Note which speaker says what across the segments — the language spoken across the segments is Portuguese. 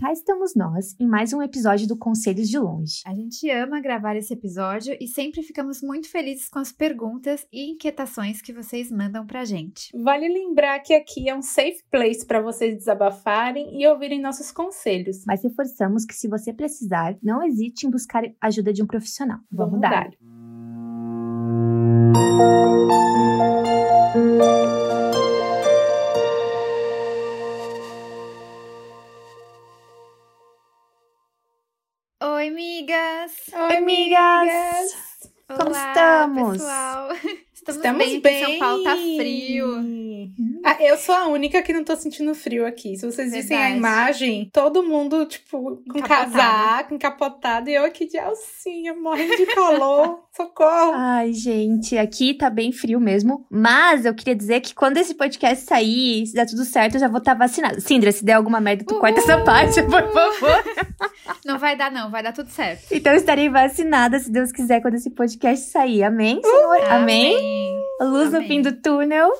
Speaker 1: Cá estamos nós em mais um episódio do Conselhos de Longe.
Speaker 2: A gente ama gravar esse episódio e sempre ficamos muito felizes com as perguntas e inquietações que vocês mandam pra gente.
Speaker 3: Vale lembrar que aqui é um safe place para vocês desabafarem e ouvirem nossos conselhos.
Speaker 1: Mas reforçamos que se você precisar, não hesite em buscar ajuda de um profissional. Vamos, dar.
Speaker 2: Oi,
Speaker 1: estamos?
Speaker 2: pessoal! Estamos,
Speaker 3: Estamos
Speaker 2: bem,
Speaker 3: bem.
Speaker 2: São Paulo tá frio.
Speaker 3: Ah, eu sou a única que não tô sentindo frio aqui. Se vocês vissem a
Speaker 2: Verdade.
Speaker 3: imagem, todo mundo, tipo, com
Speaker 2: Encapotado.
Speaker 3: casaco, encapotado, e eu aqui de alcinha, morrendo de calor. Socorro!
Speaker 1: Ai, gente, aqui tá bem frio mesmo. Mas eu queria dizer que quando esse podcast sair, se der tudo certo, eu já vou estar vacinada. Sindra, se der alguma merda, tu corta essa parte, por favor.
Speaker 2: Não vai dar, não, vai dar tudo certo.
Speaker 1: Então eu estarei vacinada, se Deus quiser, quando esse podcast sair. Amém, Senhor? Amém? Luz no
Speaker 2: Amém.
Speaker 1: fim do túnel.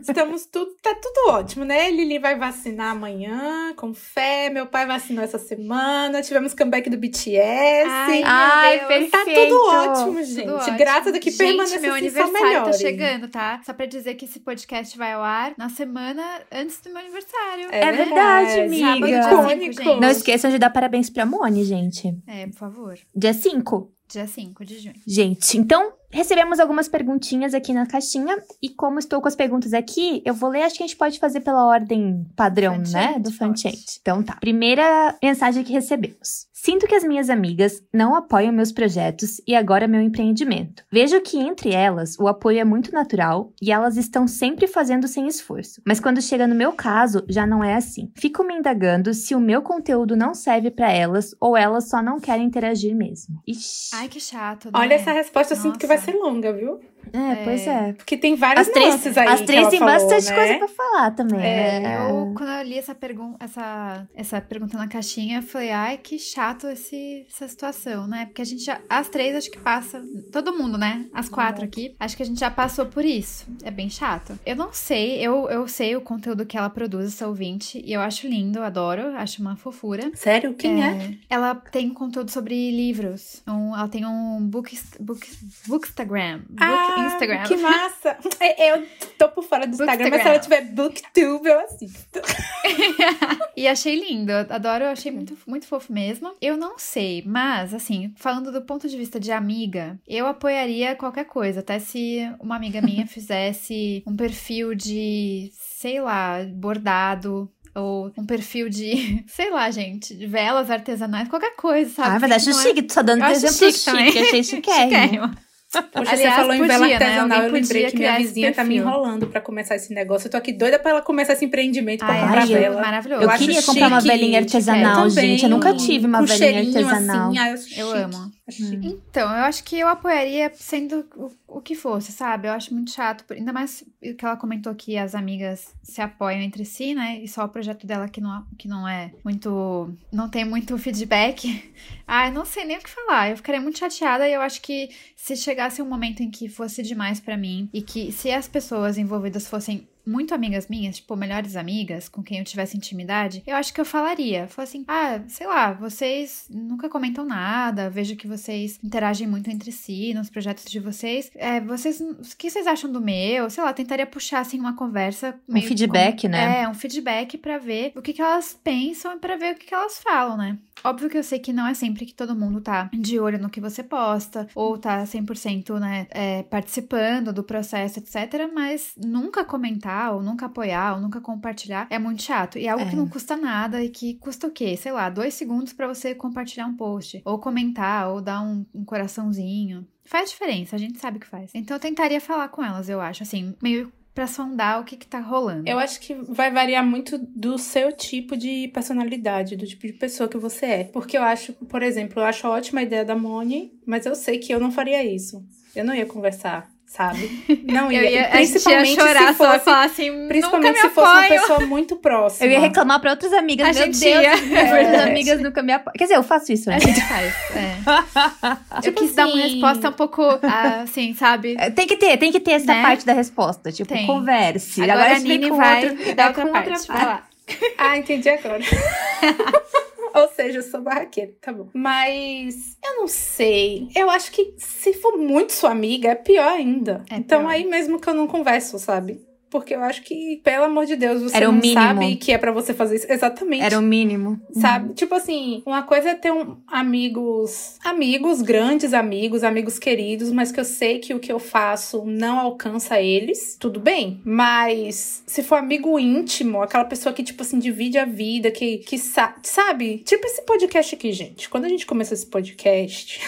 Speaker 3: Estamos tudo, tá tudo ótimo, né? Lili vai vacinar amanhã, com fé. Meu pai vacinou essa semana. Tivemos comeback do BTS.
Speaker 2: Ai, meu
Speaker 1: Ai, perfeito.
Speaker 3: Tá tudo ótimo, gente.
Speaker 2: Tudo ótimo.
Speaker 3: Graças a que
Speaker 2: Gente,
Speaker 3: permaneça
Speaker 2: meu
Speaker 3: assim,
Speaker 2: aniversário tá chegando, tá? Só pra dizer que esse podcast vai ao ar na semana antes do meu aniversário.
Speaker 3: É
Speaker 1: É verdade, amiga.
Speaker 2: Sábado.
Speaker 1: Não esqueçam de dar parabéns pra Mone, gente.
Speaker 2: É, por favor.
Speaker 1: Dia 5.
Speaker 2: Dia 5 de junho.
Speaker 1: Gente, então recebemos algumas perguntinhas aqui na caixinha. E como estou com as perguntas aqui, eu vou ler. Acho que a gente pode fazer pela ordem padrão, né? Do
Speaker 2: pode.
Speaker 1: Fanchante. Então tá. Primeira mensagem que recebemos. Sinto que as minhas amigas não apoiam meus projetos e agora meu empreendimento. Vejo que entre elas o apoio é muito natural e elas estão sempre fazendo sem esforço. Mas quando chega no meu caso, já não é assim. Fico me indagando se o meu conteúdo não serve pra elas ou elas só não querem interagir mesmo. Ixi.
Speaker 2: Ai, que chato.
Speaker 3: Olha
Speaker 2: né?
Speaker 3: essa resposta, eu sinto que vai ser longa, viu?
Speaker 1: É, pois é.
Speaker 3: Porque tem várias
Speaker 1: As três,
Speaker 3: nuances aí
Speaker 1: as
Speaker 3: que
Speaker 1: três
Speaker 3: ela
Speaker 1: têm
Speaker 3: falou,
Speaker 1: bastante
Speaker 3: né?
Speaker 1: coisa pra falar também,
Speaker 2: É,
Speaker 1: né?
Speaker 2: eu, quando eu li essa, pergun essa, essa pergunta na caixinha, eu falei, ai, que chato esse, essa situação, né? Porque a gente já, as três acho que passa, todo mundo, né? As quatro aqui, acho que a gente já passou por isso. É bem chato. Eu não sei, eu, eu sei o conteúdo que ela produz, essa ouvinte, e eu acho lindo, adoro, acho uma fofura.
Speaker 3: Sério? Quem é?
Speaker 2: Ela tem conteúdo sobre livros. Um, ela tem um book, book, bookstagram. Book
Speaker 3: Ah,
Speaker 2: Instagram.
Speaker 3: que massa! É, Eu tô por fora do Instagram, mas se ela tiver booktube, eu assisto.
Speaker 2: E achei lindo, adoro, eu achei muito, muito fofo mesmo. Eu não sei, mas assim, falando do ponto de vista de amiga, eu apoiaria qualquer coisa, até se uma amiga minha fizesse um perfil de, sei lá, bordado. Ou um perfil de, sei lá, gente, de velas artesanais, qualquer coisa, sabe?
Speaker 1: Ah, mas acho
Speaker 2: é-
Speaker 1: chique, tô só dando
Speaker 2: acho
Speaker 1: exemplo
Speaker 2: chique
Speaker 1: chique,
Speaker 2: também.
Speaker 1: achei chiquérrimo.
Speaker 2: Chiquérrimo.
Speaker 3: Poxa,
Speaker 2: Aliás,
Speaker 3: você falou em vela
Speaker 2: podia, né?
Speaker 3: artesanal,
Speaker 2: Alguém
Speaker 3: eu lembrei
Speaker 2: podia
Speaker 3: que minha vizinha tá me enrolando pra começar esse negócio. Eu tô aqui doida pra ela começar esse empreendimento pra
Speaker 2: Ai,
Speaker 3: comprar
Speaker 1: acho
Speaker 3: vela.
Speaker 2: maravilhoso.
Speaker 1: Eu,
Speaker 3: Eu
Speaker 1: queria comprar uma
Speaker 3: chique,
Speaker 1: velhinha artesanal,
Speaker 3: Eu
Speaker 1: gente. Eu nunca tive uma
Speaker 3: com
Speaker 1: velhinha
Speaker 3: cheirinho
Speaker 1: artesanal.
Speaker 3: Assim, ai, eu,
Speaker 2: Eu amo.
Speaker 3: Chique.
Speaker 2: Então, eu acho que eu apoiaria sendo o, o que fosse, sabe? Eu acho muito chato. Ainda mais que ela comentou que as amigas se apoiam entre si, né? E só o projeto dela que não, que não é muito. Não tem muito feedback. Ai, não sei nem o que falar. Eu ficaria muito chateada e eu acho que se chegasse um momento em que fosse demais pra mim e que se as pessoas envolvidas fossem muito amigas minhas, tipo, melhores amigas, com quem eu tivesse intimidade, eu acho que eu falaria. Falaria assim, ah, sei lá, vocês nunca comentam nada, vejo que vocês interagem muito entre si nos projetos de vocês. É, vocês, o que vocês acham do meu? Sei lá, tentaria puxar, assim, uma conversa.
Speaker 1: Um feedback,
Speaker 2: com-
Speaker 1: né?
Speaker 2: É, um feedback pra ver o que, que elas pensam e pra ver o que, que elas falam, né? Óbvio que eu sei que não é sempre que todo mundo tá de olho no que você posta, ou tá 100%, né, é, participando do processo, etc. Mas nunca comentar, ou nunca apoiar, ou nunca compartilhar é muito chato. E é algo
Speaker 1: É.
Speaker 2: que não custa nada e que custa o quê? Sei lá, dois segundos pra você compartilhar um post, ou comentar, ou dar um, um coraçãozinho. Faz diferença, a gente sabe que faz. Então eu tentaria falar com elas, eu acho, assim, meio pra sondar o que que tá rolando.
Speaker 3: Eu acho que vai variar muito do seu tipo de personalidade, do tipo de pessoa que você é. Porque eu acho, por exemplo, eu acho ótima a ideia da Moni, mas eu sei que eu não faria isso. Eu não ia conversar, sabe? Não ia.
Speaker 2: Eu ia,
Speaker 3: E
Speaker 2: a gente ia
Speaker 3: principalmente
Speaker 2: chorar
Speaker 3: se
Speaker 2: só
Speaker 3: fosse,
Speaker 2: falar assim,
Speaker 3: principalmente
Speaker 2: nunca me
Speaker 3: se fosse uma pessoa muito próxima.
Speaker 1: Eu ia reclamar pra outras amigas.
Speaker 2: A
Speaker 1: Meu
Speaker 2: gente
Speaker 1: Deus,
Speaker 2: ia.
Speaker 3: É.
Speaker 1: amigas nunca me apoiam. Quer dizer, eu faço isso, né?
Speaker 2: A gente faz, é.
Speaker 1: Tipo
Speaker 2: eu quis dar uma
Speaker 1: assim-
Speaker 2: resposta um pouco, ah, assim, sabe?
Speaker 1: Tem que ter, tem que ter essa
Speaker 2: Né?
Speaker 1: parte da resposta. Tipo,
Speaker 2: Tem.
Speaker 1: converse.
Speaker 2: Agora, a
Speaker 1: explica
Speaker 2: Nini vai
Speaker 1: outro-
Speaker 2: dar
Speaker 1: é,
Speaker 2: outra parte. Lá.
Speaker 3: ah, entendi agora. Ou seja, eu sou barraqueira, tá bom. Mas eu não sei. Eu acho que se for muito sua amiga, é pior ainda.
Speaker 2: É
Speaker 3: então
Speaker 2: pior.
Speaker 3: aí mesmo que eu não converso, sabe? Porque eu acho que, pelo amor de Deus, você
Speaker 1: Era
Speaker 3: não sabe que é pra você fazer isso. Exatamente.
Speaker 1: Era o mínimo.
Speaker 3: Sabe? Tipo assim, uma coisa é ter um, amigos, amigos, grandes amigos, amigos queridos, mas que eu sei que o que eu faço não alcança eles, tudo bem. Mas se for amigo íntimo, aquela pessoa que, tipo assim, divide a vida, que, que sa sabe? Tipo esse podcast aqui, gente. Quando a gente começou esse podcast.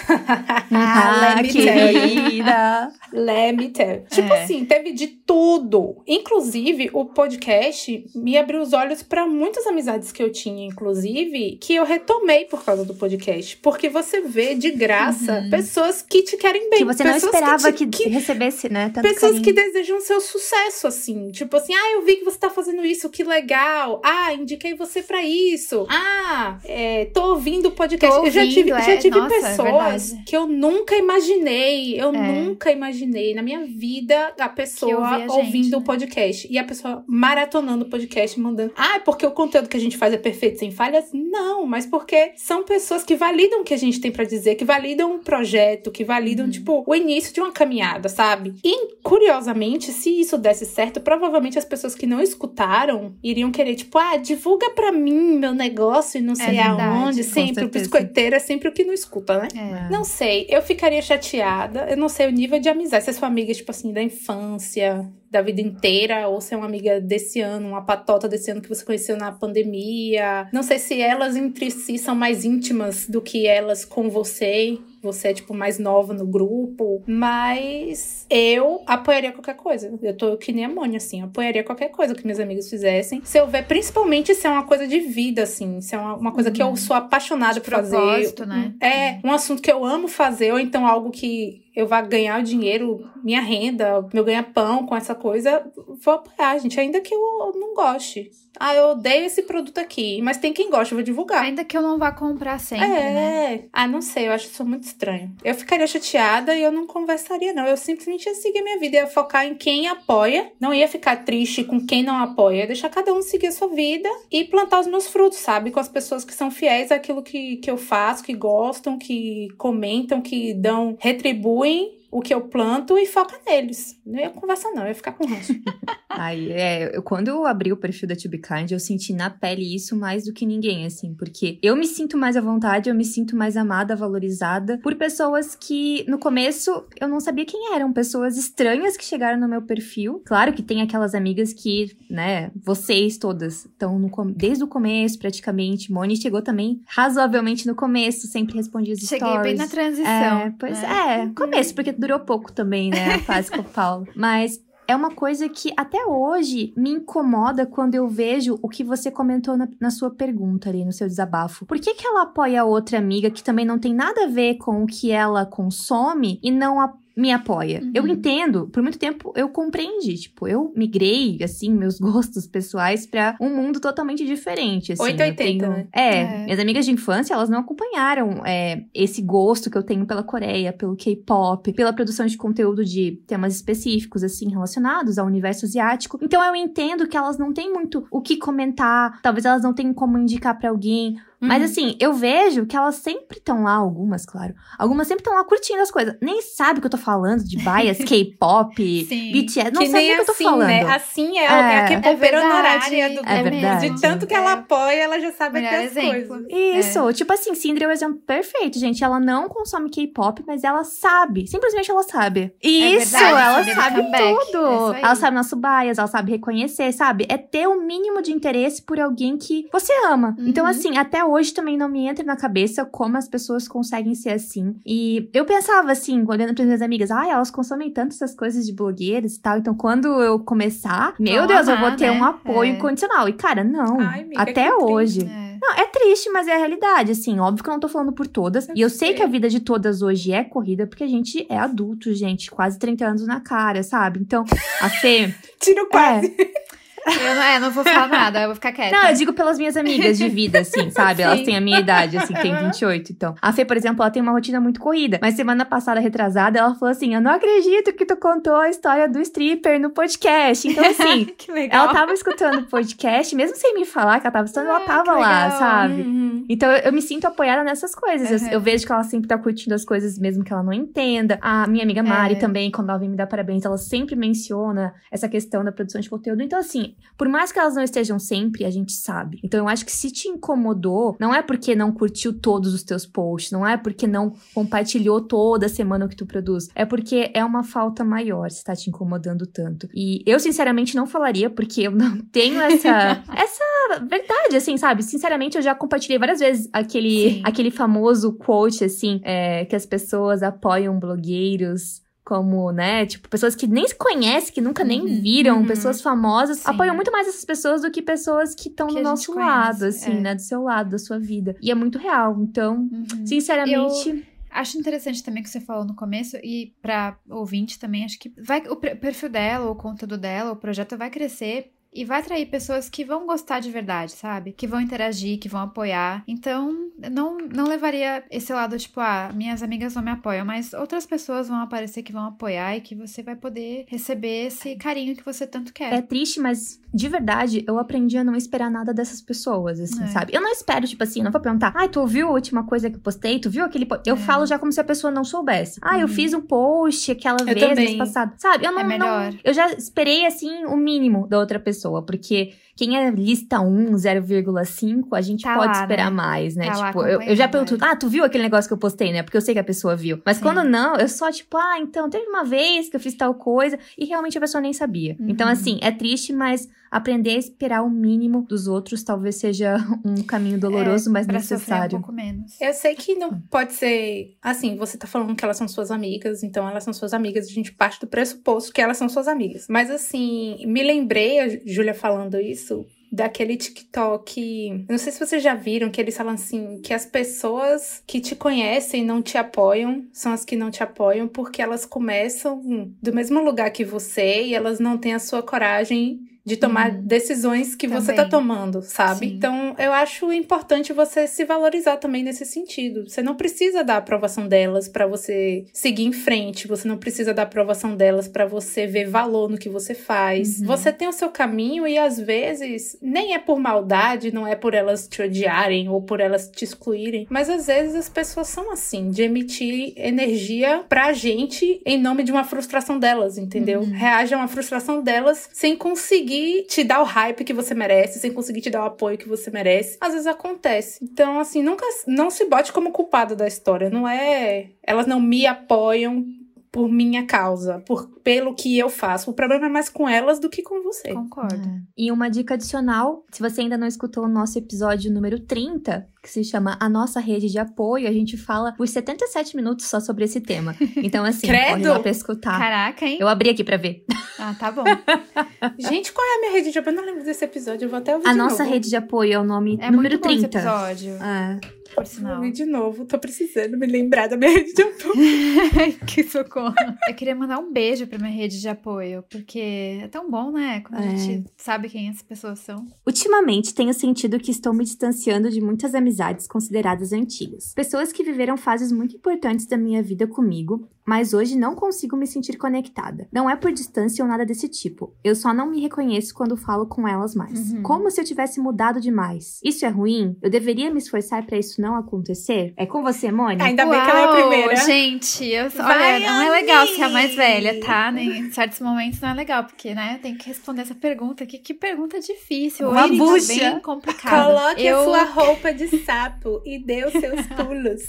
Speaker 1: Ah,
Speaker 3: let me tell
Speaker 1: querida.
Speaker 3: Let me tell. Tipo
Speaker 2: É.
Speaker 3: assim, teve de tudo. Inclusive, o podcast me abriu os olhos pra muitas amizades que eu tinha, inclusive, que eu retomei por causa do podcast. Porque você vê de graça
Speaker 2: Uhum.
Speaker 3: pessoas que te querem bem.
Speaker 1: Que você não esperava
Speaker 3: te-
Speaker 1: que, recebesse, né?
Speaker 3: Pessoas que
Speaker 1: carinho.
Speaker 3: desejam seu sucesso, assim. Tipo assim, ah, eu vi que você tá fazendo isso, que legal. Ah, indiquei você pra isso. Ah, é, tô ouvindo o podcast.
Speaker 2: Tô
Speaker 3: eu já tive,
Speaker 2: ouvindo,
Speaker 3: já
Speaker 2: é.
Speaker 3: tive
Speaker 2: Nossa, é
Speaker 3: pessoas
Speaker 2: verdade.
Speaker 3: que eu nunca imaginei. Eu
Speaker 2: É.
Speaker 3: nunca imaginei na minha vida a pessoa
Speaker 2: ouvia a gente,
Speaker 3: ouvindo o
Speaker 2: né?
Speaker 3: Podcast. E a pessoa maratonando o podcast, mandando. Ah, é porque o conteúdo que a gente faz é perfeito, sem falhas? Não, mas porque são pessoas que validam o que a gente tem pra dizer, que validam um projeto, que validam,
Speaker 2: Uhum.
Speaker 3: tipo, o início de uma caminhada, sabe? E, curiosamente, se isso desse certo, provavelmente as pessoas que não escutaram iriam querer, tipo, ah, divulga pra mim meu negócio e não sei
Speaker 2: verdade,
Speaker 3: aonde. Sempre, o biscoiteiro é sempre o que não escuta, né?
Speaker 2: É.
Speaker 3: Não sei, eu ficaria chateada. Eu não sei o nível de amizade. Se é sua amiga, tipo assim, da infância, da vida inteira, ou se é uma amiga desse ano, uma patota desse ano que você conheceu na pandemia. Não sei se elas entre si são mais íntimas do que elas com você. Você é, tipo, mais nova no grupo. Mas eu apoiaria qualquer coisa. Eu tô que nem a Mônia, assim. Eu apoiaria qualquer coisa que meus amigos fizessem. Se eu ver, principalmente se é uma coisa de vida, assim. Se é uma, uma coisa que eu sou apaixonada
Speaker 2: De
Speaker 3: por fazer.
Speaker 2: né?
Speaker 3: É, um assunto que eu amo fazer, ou então algo que eu vá ganhar o dinheiro, minha renda, meu ganha-pão com essa coisa, vou apoiar, gente, ainda que eu não goste. Ah, eu odeio esse produto aqui, mas tem quem gosta, eu vou divulgar.
Speaker 2: Ainda que eu não vá comprar sempre,
Speaker 3: é.
Speaker 2: né?
Speaker 3: Ah, não sei, eu acho isso muito estranho. Eu ficaria chateada e eu não conversaria, não. Eu simplesmente ia seguir minha vida, ia focar em quem apoia, não ia ficar triste com quem não apoia, ia deixar cada um seguir a sua vida e plantar os meus frutos, sabe? Com as pessoas que são fiéis àquilo que, que eu faço, que gostam, que comentam, que dão, retribuem we o que eu planto e foca neles. Não ia conversar, não, eu ia ficar com ranço.
Speaker 1: Ai, é, eu, quando eu abri o perfil da To Be Kind, eu senti na pele isso mais do que ninguém, assim, porque eu me sinto mais à vontade, eu me sinto mais amada, valorizada por pessoas que, no começo, eu não sabia quem eram, pessoas estranhas que chegaram no meu perfil. Claro que tem aquelas amigas que, né, vocês todas estão no desde o começo, praticamente. Moni chegou também razoavelmente no começo, sempre respondia os
Speaker 2: Cheguei
Speaker 1: stories.
Speaker 2: bem na transição.
Speaker 1: É, pois
Speaker 2: né?
Speaker 1: é, começo, porque durou pouco também, né, a fase com o Paulo. Mas é uma coisa que até hoje me incomoda quando eu vejo o que você comentou na, na sua pergunta ali, no seu desabafo. Por que, que ela apoia a outra amiga que também não tem nada a ver com o que ela consome e não a- me apoia?
Speaker 2: Uhum.
Speaker 1: Eu entendo, por muito tempo eu compreendi, tipo, eu migrei, assim, meus gostos pessoais pra um mundo totalmente diferente, assim.
Speaker 3: 880,
Speaker 1: eu tenho...
Speaker 3: né?
Speaker 1: É,
Speaker 2: É.
Speaker 1: minhas amigas de infância, elas não acompanharam é, esse gosto que eu tenho pela Coreia, pelo K-pop, pela produção de conteúdo de temas específicos, assim, relacionados ao universo asiático. Então eu entendo que elas não têm muito o que comentar, talvez elas não tenham como indicar pra alguém. Mas
Speaker 3: Uhum.
Speaker 1: assim, eu vejo que elas sempre estão lá, algumas, claro. Algumas sempre estão lá curtindo as coisas. Nem sabe o que eu tô falando de bias, K-pop. BTS. Não
Speaker 3: que
Speaker 1: sabe
Speaker 3: nem
Speaker 1: o que eu tô
Speaker 3: assim,
Speaker 1: falando.
Speaker 3: né? Assim é, é,
Speaker 1: É.
Speaker 3: a que
Speaker 2: É
Speaker 3: honorária do
Speaker 1: É verdade.
Speaker 3: De tanto que ela
Speaker 2: É.
Speaker 3: apoia, ela já sabe
Speaker 2: Melhor
Speaker 3: até as
Speaker 2: exemplo.
Speaker 3: coisas.
Speaker 1: Isso, tipo assim, Cindy é o exemplo perfeito, gente. Ela não consome K-pop, mas ela sabe. Simplesmente ela sabe. Isso,
Speaker 2: verdade,
Speaker 1: ela sabe tudo.
Speaker 2: É
Speaker 1: ela sabe nosso bias, ela sabe reconhecer, sabe? É ter o mínimo de interesse por alguém que você ama.
Speaker 2: Uhum.
Speaker 1: Então, assim, até hoje também não me entra na cabeça como as pessoas conseguem ser assim. E eu pensava assim, olhando para minhas amigas, ai, elas consomem tanto essas coisas de blogueiras e tal. Então, quando eu começar, meu Deus, eu vou ter
Speaker 2: né?
Speaker 1: um apoio
Speaker 2: É.
Speaker 1: incondicional. E, cara, não.
Speaker 3: Ai, amiga,
Speaker 1: até
Speaker 3: que triste.
Speaker 1: hoje.
Speaker 2: É.
Speaker 1: Não, é triste, mas é a realidade, assim. Óbvio que eu não tô falando por todas.
Speaker 3: Eu
Speaker 1: e eu sei
Speaker 3: sei.
Speaker 1: que a vida de todas hoje é corrida, porque a gente é adulto, gente. Quase 30 anos na cara, sabe? Então, a Fê...
Speaker 3: Tiro quase.
Speaker 2: Eu não, é, não vou falar nada, eu vou ficar quieta.
Speaker 1: Não, eu digo pelas minhas amigas de vida, assim, sabe? Elas têm a minha idade, assim, tem 28, então. A Fê, por exemplo, ela tem uma rotina muito corrida. Mas semana passada, retrasada, ela falou assim: Eu não acredito que tu contou a história do stripper no podcast. Então, assim,
Speaker 2: que legal.
Speaker 1: ela tava escutando o podcast, mesmo sem me falar que ela tava escutando, ela
Speaker 2: Ah,
Speaker 1: tava lá, sabe?
Speaker 3: Uhum.
Speaker 1: Então eu, eu me sinto apoiada nessas coisas. Eu-
Speaker 2: Uhum.
Speaker 1: Eu, vejo que ela sempre tá curtindo as coisas, mesmo que ela não entenda. A minha amiga Mari
Speaker 2: É.
Speaker 1: também, quando ela vem me dar parabéns, ela sempre menciona essa questão da produção de conteúdo. Então, assim, por mais que elas não estejam sempre, a gente sabe. Então, eu acho que se te incomodou, não é porque não curtiu todos os teus posts, não é porque não compartilhou toda semana o que tu produz. É porque é uma falta maior se tá te incomodando tanto. E eu, sinceramente, não falaria, porque eu não tenho essa. essa verdade, assim, sabe? Sinceramente, eu já compartilhei várias vezes aquele,
Speaker 2: Sim.
Speaker 1: aquele famoso quote, assim, é, que as pessoas apoiam blogueiros. Como, né? Tipo, pessoas que nem se conhecem, que nunca nem
Speaker 2: Uhum,
Speaker 1: viram,
Speaker 3: uhum.
Speaker 1: pessoas famosas,
Speaker 2: Sim.
Speaker 1: apoiam muito mais essas pessoas do que pessoas que estão do nosso
Speaker 2: conhece,
Speaker 1: lado, assim,
Speaker 2: é.
Speaker 1: né? Do seu lado, da sua vida. E é muito real. Então,
Speaker 2: Uhum.
Speaker 1: sinceramente.
Speaker 2: Acho interessante também o que você falou no começo e pra ouvinte também, acho que vai o per- perfil dela, o conteúdo dela, o projeto vai crescer e vai atrair pessoas que vão gostar de verdade, sabe? Que vão interagir, que vão apoiar. Então, não não levaria esse lado tipo, ah, minhas amigas não me apoiam, mas outras pessoas vão aparecer que vão apoiar e que você vai poder receber esse carinho que você tanto quer.
Speaker 1: É triste, mas de verdade, eu aprendi a não esperar nada dessas pessoas, assim,
Speaker 2: É.
Speaker 1: sabe? Eu não espero, tipo assim, eu não vou perguntar, ai, tu ouviu a última coisa que eu postei? Tu viu aquele post? Eu
Speaker 2: É.
Speaker 1: falo já como se a pessoa não soubesse. Ah, eu
Speaker 2: Uhum.
Speaker 1: fiz um post aquela
Speaker 3: Eu
Speaker 1: vez,
Speaker 3: também.
Speaker 1: mês passado. Sabe? Eu não,
Speaker 2: É melhor.
Speaker 1: não- Eu já esperei, assim, o mínimo da outra pessoa, porque quem é lista 1, 0,5, a gente
Speaker 2: Tá
Speaker 1: pode
Speaker 2: lá,
Speaker 1: esperar
Speaker 2: né?
Speaker 1: mais, né?
Speaker 2: Tá
Speaker 1: tipo, eu, eu já pergunto, ah, tu viu aquele negócio que eu postei, né? Porque eu sei que a pessoa viu. Mas
Speaker 2: Sim.
Speaker 1: quando não, eu só, tipo, ah, então, teve uma vez que eu fiz tal coisa e realmente a pessoa nem sabia.
Speaker 2: Uhum.
Speaker 1: Então, assim, é triste, mas aprender a esperar o mínimo dos outros talvez seja um caminho doloroso, mas
Speaker 2: É, pra sofrer um
Speaker 1: necessário.
Speaker 2: pouco menos.
Speaker 3: Eu sei que não pode ser assim, você tá falando que elas são suas amigas, então elas são suas amigas, a gente parte do pressuposto que elas são suas amigas. Mas assim, me lembrei, a Júlia falando isso, daquele TikTok. Não sei se vocês já viram que eles falam assim: que as pessoas que te conhecem não te apoiam são as que não te apoiam porque elas começam do mesmo lugar que você e elas não têm a sua coragem de tomar
Speaker 2: Uhum.
Speaker 3: decisões que você tá
Speaker 2: Também.
Speaker 3: tomando, sabe?
Speaker 2: Sim.
Speaker 3: Então, eu acho importante você se valorizar também nesse sentido. Você não precisa da aprovação delas pra você seguir em frente, você não precisa da aprovação delas pra você ver valor no que você faz.
Speaker 2: Uhum.
Speaker 3: Você tem o seu caminho e às vezes nem é por maldade, não é por elas te odiarem ou por elas te excluírem, mas às vezes as pessoas são assim, de emitir energia pra gente em nome de uma frustração delas, entendeu?
Speaker 2: Uhum.
Speaker 3: Reage a uma frustração delas sem conseguir te dar o hype que você merece, sem conseguir te dar o apoio que você merece. Às vezes acontece. Então, assim, nunca não se bote como culpado da história. Não é. Elas não me apoiam por minha causa, por pelo que eu faço. O problema é mais com elas do que com você.
Speaker 2: Concordo.
Speaker 1: É. E uma dica adicional, se você ainda não escutou o nosso episódio número 30, que se chama A Nossa Rede de Apoio, a gente fala por 77 minutos só sobre esse tema. Então, assim,
Speaker 3: Credo!
Speaker 1: corre lá pra escutar.
Speaker 2: Caraca, hein?
Speaker 1: Eu abri aqui pra ver.
Speaker 2: Ah, tá bom.
Speaker 3: Gente, qual é a minha rede de apoio? Eu não lembro desse episódio, eu vou até ouvir
Speaker 1: A
Speaker 3: de
Speaker 1: nossa
Speaker 3: novo.
Speaker 1: rede de apoio é o nome
Speaker 2: É
Speaker 1: número
Speaker 2: muito bom esse
Speaker 1: 30.
Speaker 2: episódio,
Speaker 1: É.
Speaker 2: por sinal.
Speaker 3: de novo, tô precisando me lembrar da minha rede de apoio.
Speaker 2: que socorro. Eu queria mandar um beijo pra minha rede de apoio, porque é tão bom, né? Quando a
Speaker 1: É.
Speaker 2: gente sabe quem essas pessoas são.
Speaker 1: Ultimamente, tenho sentido que estou me distanciando de muitas amizades consideradas antigas. Pessoas que viveram fases muito importantes da minha vida comigo, mas hoje não consigo me sentir conectada. Não é por distância ou nada desse tipo. Eu só não me reconheço quando falo com elas mais.
Speaker 2: Uhum.
Speaker 1: Como se eu tivesse mudado demais. Isso é ruim? Eu deveria me esforçar pra isso não acontecer? É com você, Mônica?
Speaker 3: Ainda bem que ela é a
Speaker 2: Uau,
Speaker 3: primeira.
Speaker 2: Gente, eu,
Speaker 3: Vai,
Speaker 2: olha, não é legal ser a mais velha, tá? Em certos momentos não é legal, porque, né, tem que responder essa pergunta. Que, que pergunta difícil.
Speaker 1: Uma
Speaker 2: Hoje tá
Speaker 1: bucha.
Speaker 2: bem complicada.
Speaker 3: Coloque
Speaker 2: eu...
Speaker 3: a sua roupa de sapo e dê os seus pulos.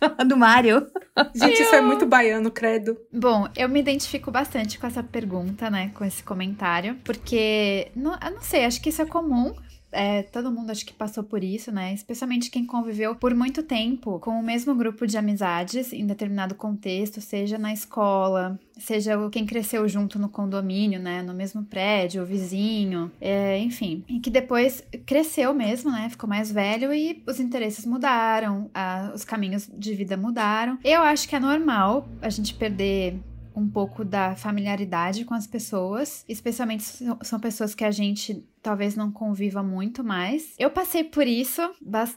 Speaker 1: do Mário.
Speaker 3: Gente, isso é muito baiano, credo.
Speaker 2: Bom, eu me identifico bastante com essa pergunta, né? Com esse comentário, porque não, eu não sei, acho que isso é comum. É, todo mundo acho que passou por isso, né? Especialmente quem conviveu por muito tempo com o mesmo grupo de amizades em determinado contexto, seja na escola, seja quem cresceu junto no condomínio, né? No mesmo prédio, o vizinho, é, enfim. E que depois cresceu mesmo, né? Ficou mais velho e os interesses mudaram, a- os caminhos de vida mudaram. Eu acho que é normal a gente perder um pouco da familiaridade com as pessoas, especialmente são pessoas que a gente talvez não conviva muito mais. Eu passei por isso,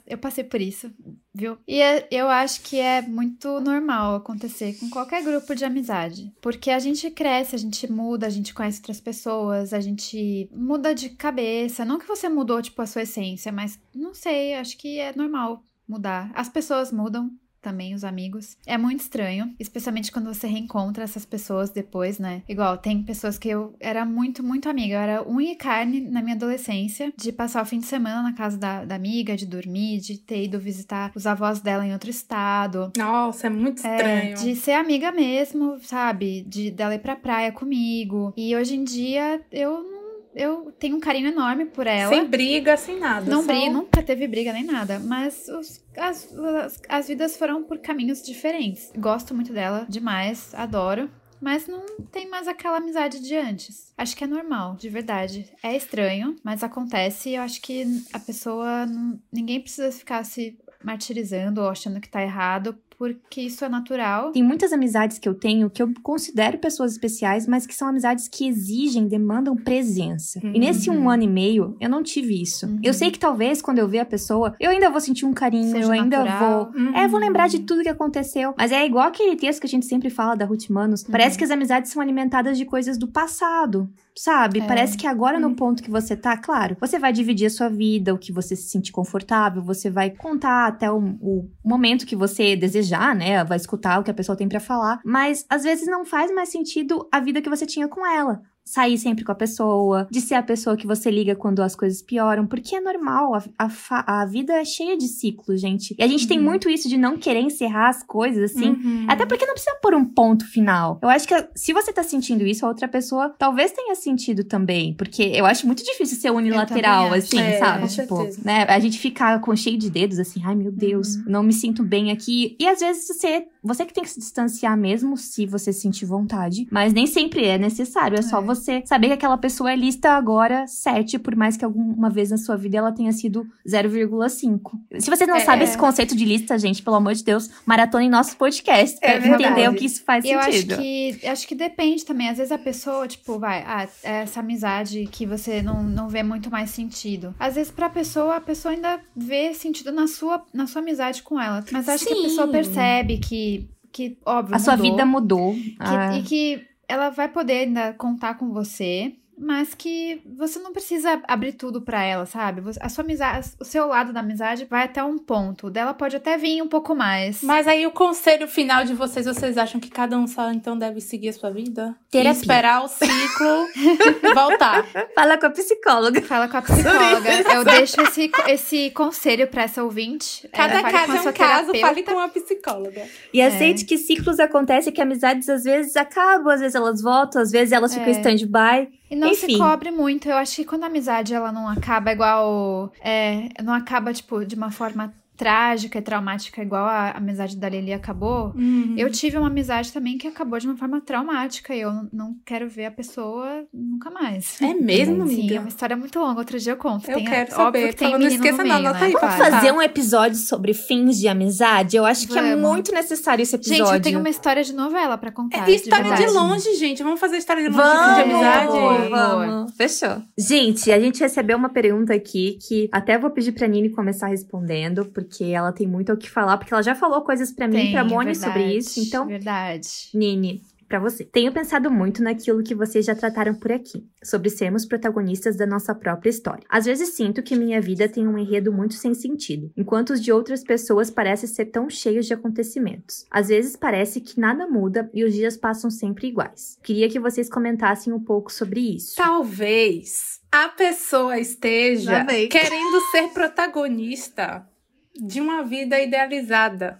Speaker 2: eu passei por isso, viu? E é, eu acho que é muito normal acontecer com qualquer grupo de amizade, porque a gente cresce, a gente muda, a gente conhece outras pessoas, a gente muda de cabeça. Não que você mudou tipo a sua essência, mas não sei, acho que é normal mudar. As pessoas mudam, também os amigos. É muito estranho, especialmente quando você reencontra essas pessoas depois, né? Igual, tem pessoas que eu era muito, muito amiga. Eu era unha e carne na minha adolescência, de passar o fim de semana na casa da, da amiga, de dormir, de ter ido visitar os avós dela em outro estado.
Speaker 3: Nossa, é muito é, estranho.
Speaker 2: É, de ser amiga mesmo, sabe? De dela ir pra praia comigo. E hoje em dia eu não eu tenho um carinho enorme por ela.
Speaker 3: Sem briga, sem nada.
Speaker 2: Não
Speaker 3: só...
Speaker 2: briga, nunca teve briga nem nada. Mas os, as, as, as vidas foram por caminhos diferentes. Gosto muito dela, demais, adoro. Mas não tem mais aquela amizade de antes. Acho que é normal, de verdade. É estranho, mas acontece. Eu acho que a pessoa. Ninguém precisa ficar se martirizando ou achando que tá errado porque isso é natural.
Speaker 1: Tem muitas amizades que eu tenho que eu considero pessoas especiais, mas que são amizades que exigem, demandam presença. Uhum. E nesse um ano e meio, eu não tive isso. Uhum. Eu sei que talvez quando eu ver a pessoa, eu ainda vou sentir um carinho, Seja eu ainda natural. vou. Uhum. É, vou lembrar de tudo que aconteceu. Mas é igual aquele texto que a gente sempre fala da Ruth Manos. Parece uhum. que as amizades são alimentadas de coisas do passado sabe? É. Parece que agora, no hum. ponto que você tá, claro, você vai dividir a sua vida, o que você se sentir confortável, você vai contar até o, o momento que você desejar, né? Vai escutar o que a pessoa tem para falar, mas às vezes não faz mais sentido a vida que você tinha com ela sair sempre com a pessoa, de ser a pessoa que você liga quando as coisas pioram, porque é normal, a, a, a vida é cheia de ciclos, gente. E a gente uhum. tem muito isso de não querer encerrar as coisas, assim, uhum. até porque não precisa pôr um ponto final. Eu acho que se você tá sentindo isso, a outra pessoa talvez tenha sentido também, porque eu acho muito difícil ser unilateral, assim, é, sabe? Tipo, né, a gente fica com cheio de dedos, assim, ai meu Deus, uhum. não me sinto bem aqui. E às vezes você, você que tem que se distanciar mesmo, se você sentir vontade, mas nem sempre é necessário, é só você você saber que aquela pessoa é lista agora 7, por mais que alguma vez na sua vida ela tenha sido 0,5. Se você não é, sabe esse conceito de lista, gente, pelo amor de Deus, maratona em nosso podcast pra é entender o que isso faz
Speaker 2: eu
Speaker 1: sentido.
Speaker 2: Eu acho que, acho que depende também. Às vezes a pessoa, tipo, vai, ah, é essa amizade que você não, não vê muito mais sentido. Às vezes pra pessoa, a pessoa ainda vê sentido na sua, na sua amizade com ela. Mas acho Sim. que a pessoa percebe que que, óbvio,
Speaker 1: a mudou, sua vida mudou.
Speaker 2: Que, ah. E que ela vai poder ainda contar com você mas que você não precisa abrir tudo para ela, sabe? A sua amizade, o seu lado da amizade vai até um ponto. O dela pode até vir um pouco mais.
Speaker 3: Mas aí o conselho final de vocês, vocês acham que cada um só então deve seguir a sua vida?
Speaker 1: Terapia.
Speaker 3: E esperar o ciclo voltar.
Speaker 1: Fala com a psicóloga.
Speaker 2: Fala com a psicóloga. Eu deixo esse, esse conselho para essa ouvinte.
Speaker 3: É, cada é, caso é um caso, fale com a psicóloga.
Speaker 1: E aceite é. que ciclos acontecem, que amizades às vezes acabam, às vezes elas voltam, às vezes elas ficam em é. stand-by.
Speaker 2: E não
Speaker 1: Enfim.
Speaker 2: se cobre muito. Eu acho que quando a amizade ela não acaba igual. É, não acaba, tipo, de uma forma trágica e traumática igual a amizade da Lili acabou, uhum. eu tive uma amizade também que acabou de uma forma traumática e eu não quero ver a pessoa nunca mais.
Speaker 3: É mesmo,
Speaker 2: Sim,
Speaker 3: amiga?
Speaker 2: é uma história muito longa. Outro dia eu conto.
Speaker 3: Eu tem, quero saber. que tem não esqueça
Speaker 1: não,
Speaker 3: anota aí.
Speaker 1: Vamos fazer um episódio sobre fins de amizade? Eu acho que é Vamos. é muito necessário esse episódio.
Speaker 2: Gente, eu tenho uma história de novela para contar.
Speaker 3: É história de, de, longe, gente. Vamos fazer história de longe vamos, de amizade?
Speaker 1: Vamos, vamos. Fechou. Gente, a gente recebeu uma pergunta aqui que até vou pedir pra Nini começar respondendo, porque ela tem muito o que falar, porque ela já falou coisas para mim e pra Moni sobre isso. Então,
Speaker 2: verdade.
Speaker 1: Nini, para você. Tenho pensado muito naquilo que vocês já trataram por aqui, sobre sermos protagonistas da nossa própria história. Às vezes sinto que minha vida tem um enredo muito sem sentido, enquanto os de outras pessoas parecem ser tão cheios de acontecimentos. Às vezes parece que nada muda e os dias passam sempre iguais. Queria que vocês comentassem um pouco sobre isso.
Speaker 3: Talvez a pessoa esteja querendo ser protagonista de uma vida idealizada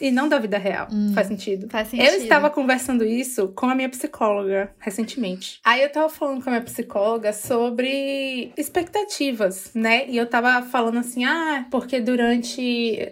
Speaker 3: e não da vida real. Hum, faz sentido?
Speaker 2: Faz sentido.
Speaker 3: Eu estava conversando isso com a minha psicóloga recentemente. Aí eu tava falando com a minha psicóloga sobre expectativas, né? E eu tava falando assim: ah, porque durante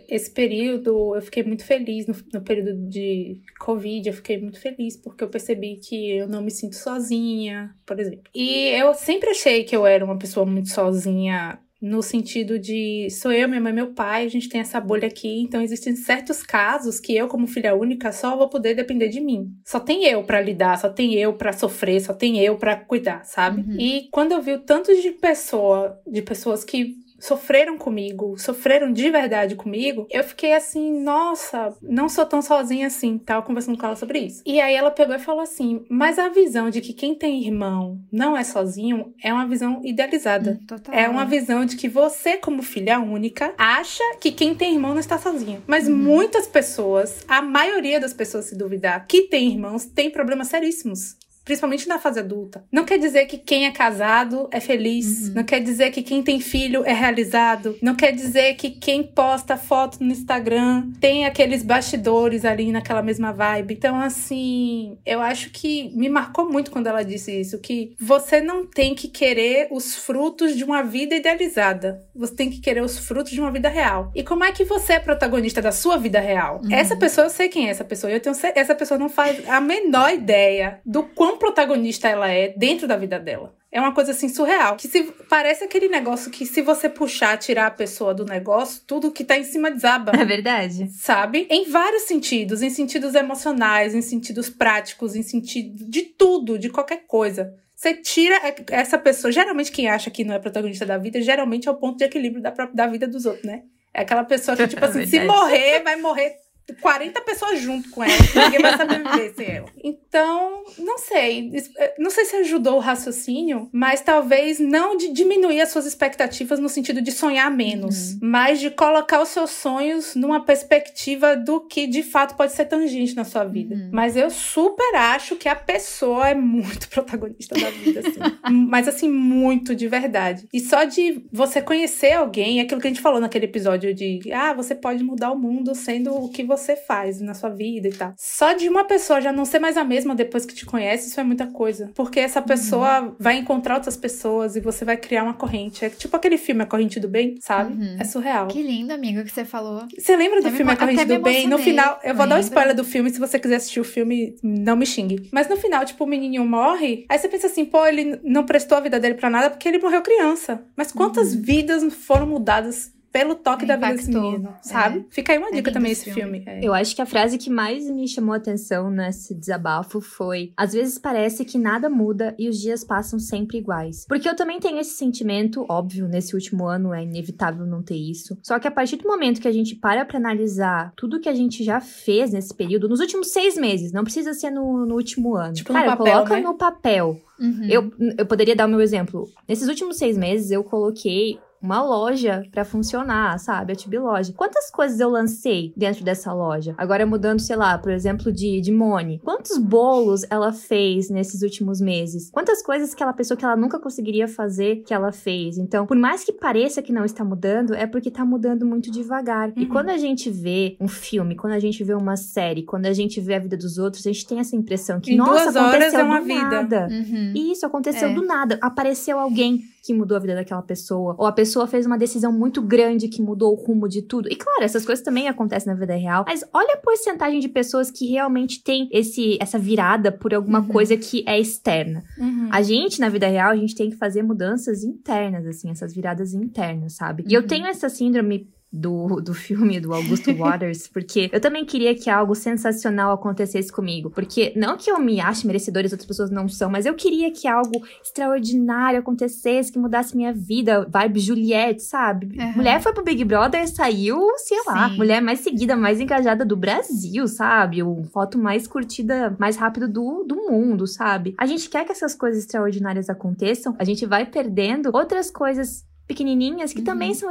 Speaker 3: esse período eu fiquei muito feliz, no, no período de Covid, eu fiquei muito feliz porque eu percebi que eu não me sinto sozinha, por exemplo. E eu sempre achei que eu era uma pessoa muito sozinha no sentido de sou eu, minha mãe, meu pai, a gente tem essa bolha aqui, então existem certos casos que eu, como filha única, só vou poder depender de mim. Só tem eu para lidar, só tem eu para sofrer, só tem eu para cuidar, sabe? Uhum. E quando eu vi o tanto de pessoa, de pessoas que sofreram comigo, sofreram de verdade comigo, eu fiquei assim, nossa, não sou tão sozinha assim. Tava conversando com ela sobre isso. E aí ela pegou e falou assim: mas a visão de que quem tem irmão não é sozinho é uma visão idealizada.
Speaker 2: Hum, total.
Speaker 3: É uma visão de que você, como filha única, acha que quem tem irmão não está sozinho. Mas uhum. muitas pessoas, a maioria das pessoas, se duvidar, que tem irmãos, tem problemas seríssimos principalmente na fase adulta. Não quer dizer que quem é casado é feliz, uhum. não quer dizer que quem tem filho é realizado, não quer dizer que quem posta foto no Instagram tem aqueles bastidores ali naquela mesma vibe. Então, assim, eu acho que me marcou muito quando ela disse isso, que você não tem que querer os frutos de uma vida idealizada. Você tem que querer os frutos de uma vida real. E como é que você é protagonista da sua vida real? Uhum. Essa pessoa, eu sei quem é essa pessoa. Eu tenho essa pessoa não faz a menor ideia do quão quão protagonista ela é dentro da vida dela. É uma coisa assim surreal. Que se parece aquele negócio que se você puxar, tirar a pessoa do negócio, tudo que tá em cima desaba.
Speaker 1: É verdade.
Speaker 3: Sabe? Em vários sentidos, em sentidos emocionais, em sentidos práticos, em sentido de tudo, de qualquer coisa. Você tira essa pessoa, geralmente quem acha que não é protagonista da vida, geralmente é o ponto de equilíbrio da, da vida dos outros, né? É aquela pessoa que, tipo assim, se morrer, vai morrer 40 pessoas junto com ela. Ninguém vai saber viver sem ela. Então, não sei. Eh, não sei se ajudou o raciocínio, mas talvez não de diminuir as suas expectativas no sentido de sonhar menos, uhum. mas de colocar os seus sonhos numa perspectiva do que de fato pode ser tangente na sua vida. Uhum. Mas eu super acho que a pessoa é muito protagonista da vida, assim. mas assim, muito de verdade. E só de você conhecer alguém, aquilo que a gente falou naquele episódio de ah, você pode mudar o mundo sendo o que você você faz na sua vida e tal. Só de uma pessoa já não ser mais a mesma depois que te conhece, isso é muita coisa. Porque essa uhum. pessoa uhum. vai encontrar outras pessoas e você vai criar uma corrente. É tipo aquele filme A Corrente do Bem, sabe? Uhum. É surreal.
Speaker 2: Que lindo, amigo, que você falou.
Speaker 3: Você lembra do filme A Corrente do Bem? No final, eu vou dar um spoiler do filme, se você quiser assistir o filme, não me xingue. Mas no final, tipo, o menininho morre, aí você pensa assim, pô, ele não prestou a vida dele para nada porque ele morreu criança. Mas quantas uhum. vidas foram mudadas pelo toque da vida desse menino, sabe? É. Fica aí uma é dica é também esse filme. filme.
Speaker 1: É. Eu acho que a frase que mais me chamou a atenção nesse desabafo foi: às vezes parece que nada muda e os dias passam sempre iguais. Porque eu também tenho esse sentimento, óbvio, nesse último ano é inevitável não ter isso. Só que a partir do momento que a gente para pra analisar tudo que a gente já fez nesse período, nos últimos seis meses, não precisa ser no, no último ano.
Speaker 3: Tipo,
Speaker 1: Cara,
Speaker 3: no papel,
Speaker 1: coloca
Speaker 3: né?
Speaker 1: no papel. Uhum. Eu, eu poderia dar o meu exemplo. Nesses últimos seis meses, eu coloquei uma loja para funcionar, sabe? A Tibi Loja. Quantas coisas eu lancei dentro dessa loja? Agora mudando, sei lá, por exemplo, de, de Mone. Quantos bolos ela fez nesses últimos meses? Quantas coisas que ela pensou que ela nunca conseguiria fazer que ela fez? Então, por mais que pareça que não está mudando, é porque tá mudando muito devagar. Uhum. E quando a gente vê um filme, quando a gente vê uma série, quando a gente vê a vida dos outros, a gente tem essa impressão que,
Speaker 3: em
Speaker 1: nossa,
Speaker 3: duas horas
Speaker 1: aconteceu
Speaker 3: é uma
Speaker 1: do
Speaker 3: vida.
Speaker 1: nada.
Speaker 2: Uhum.
Speaker 1: E isso aconteceu é. do nada. Apareceu alguém que mudou a vida daquela pessoa, ou a pessoa fez uma decisão muito grande que mudou o rumo de tudo. E claro, essas coisas também acontecem na vida real, mas olha a porcentagem de pessoas que realmente tem esse essa virada por alguma uhum. coisa que é externa.
Speaker 3: Uhum.
Speaker 1: A gente na vida real, a gente tem que fazer mudanças internas assim, essas viradas internas, sabe? E eu uhum. tenho essa síndrome do, do filme do Augusto Waters, porque eu também queria que algo sensacional acontecesse comigo. Porque não que eu me ache merecedora e outras pessoas não são, mas eu queria que algo extraordinário acontecesse, que mudasse minha vida. Vibe Juliette, sabe? Uhum. Mulher foi pro Big Brother, saiu, sei lá, Sim. mulher mais seguida, mais engajada do Brasil, sabe? O foto mais curtida, mais rápido do, do mundo, sabe? A gente quer que essas coisas extraordinárias aconteçam, a gente vai perdendo outras coisas pequenininhas que uhum. também são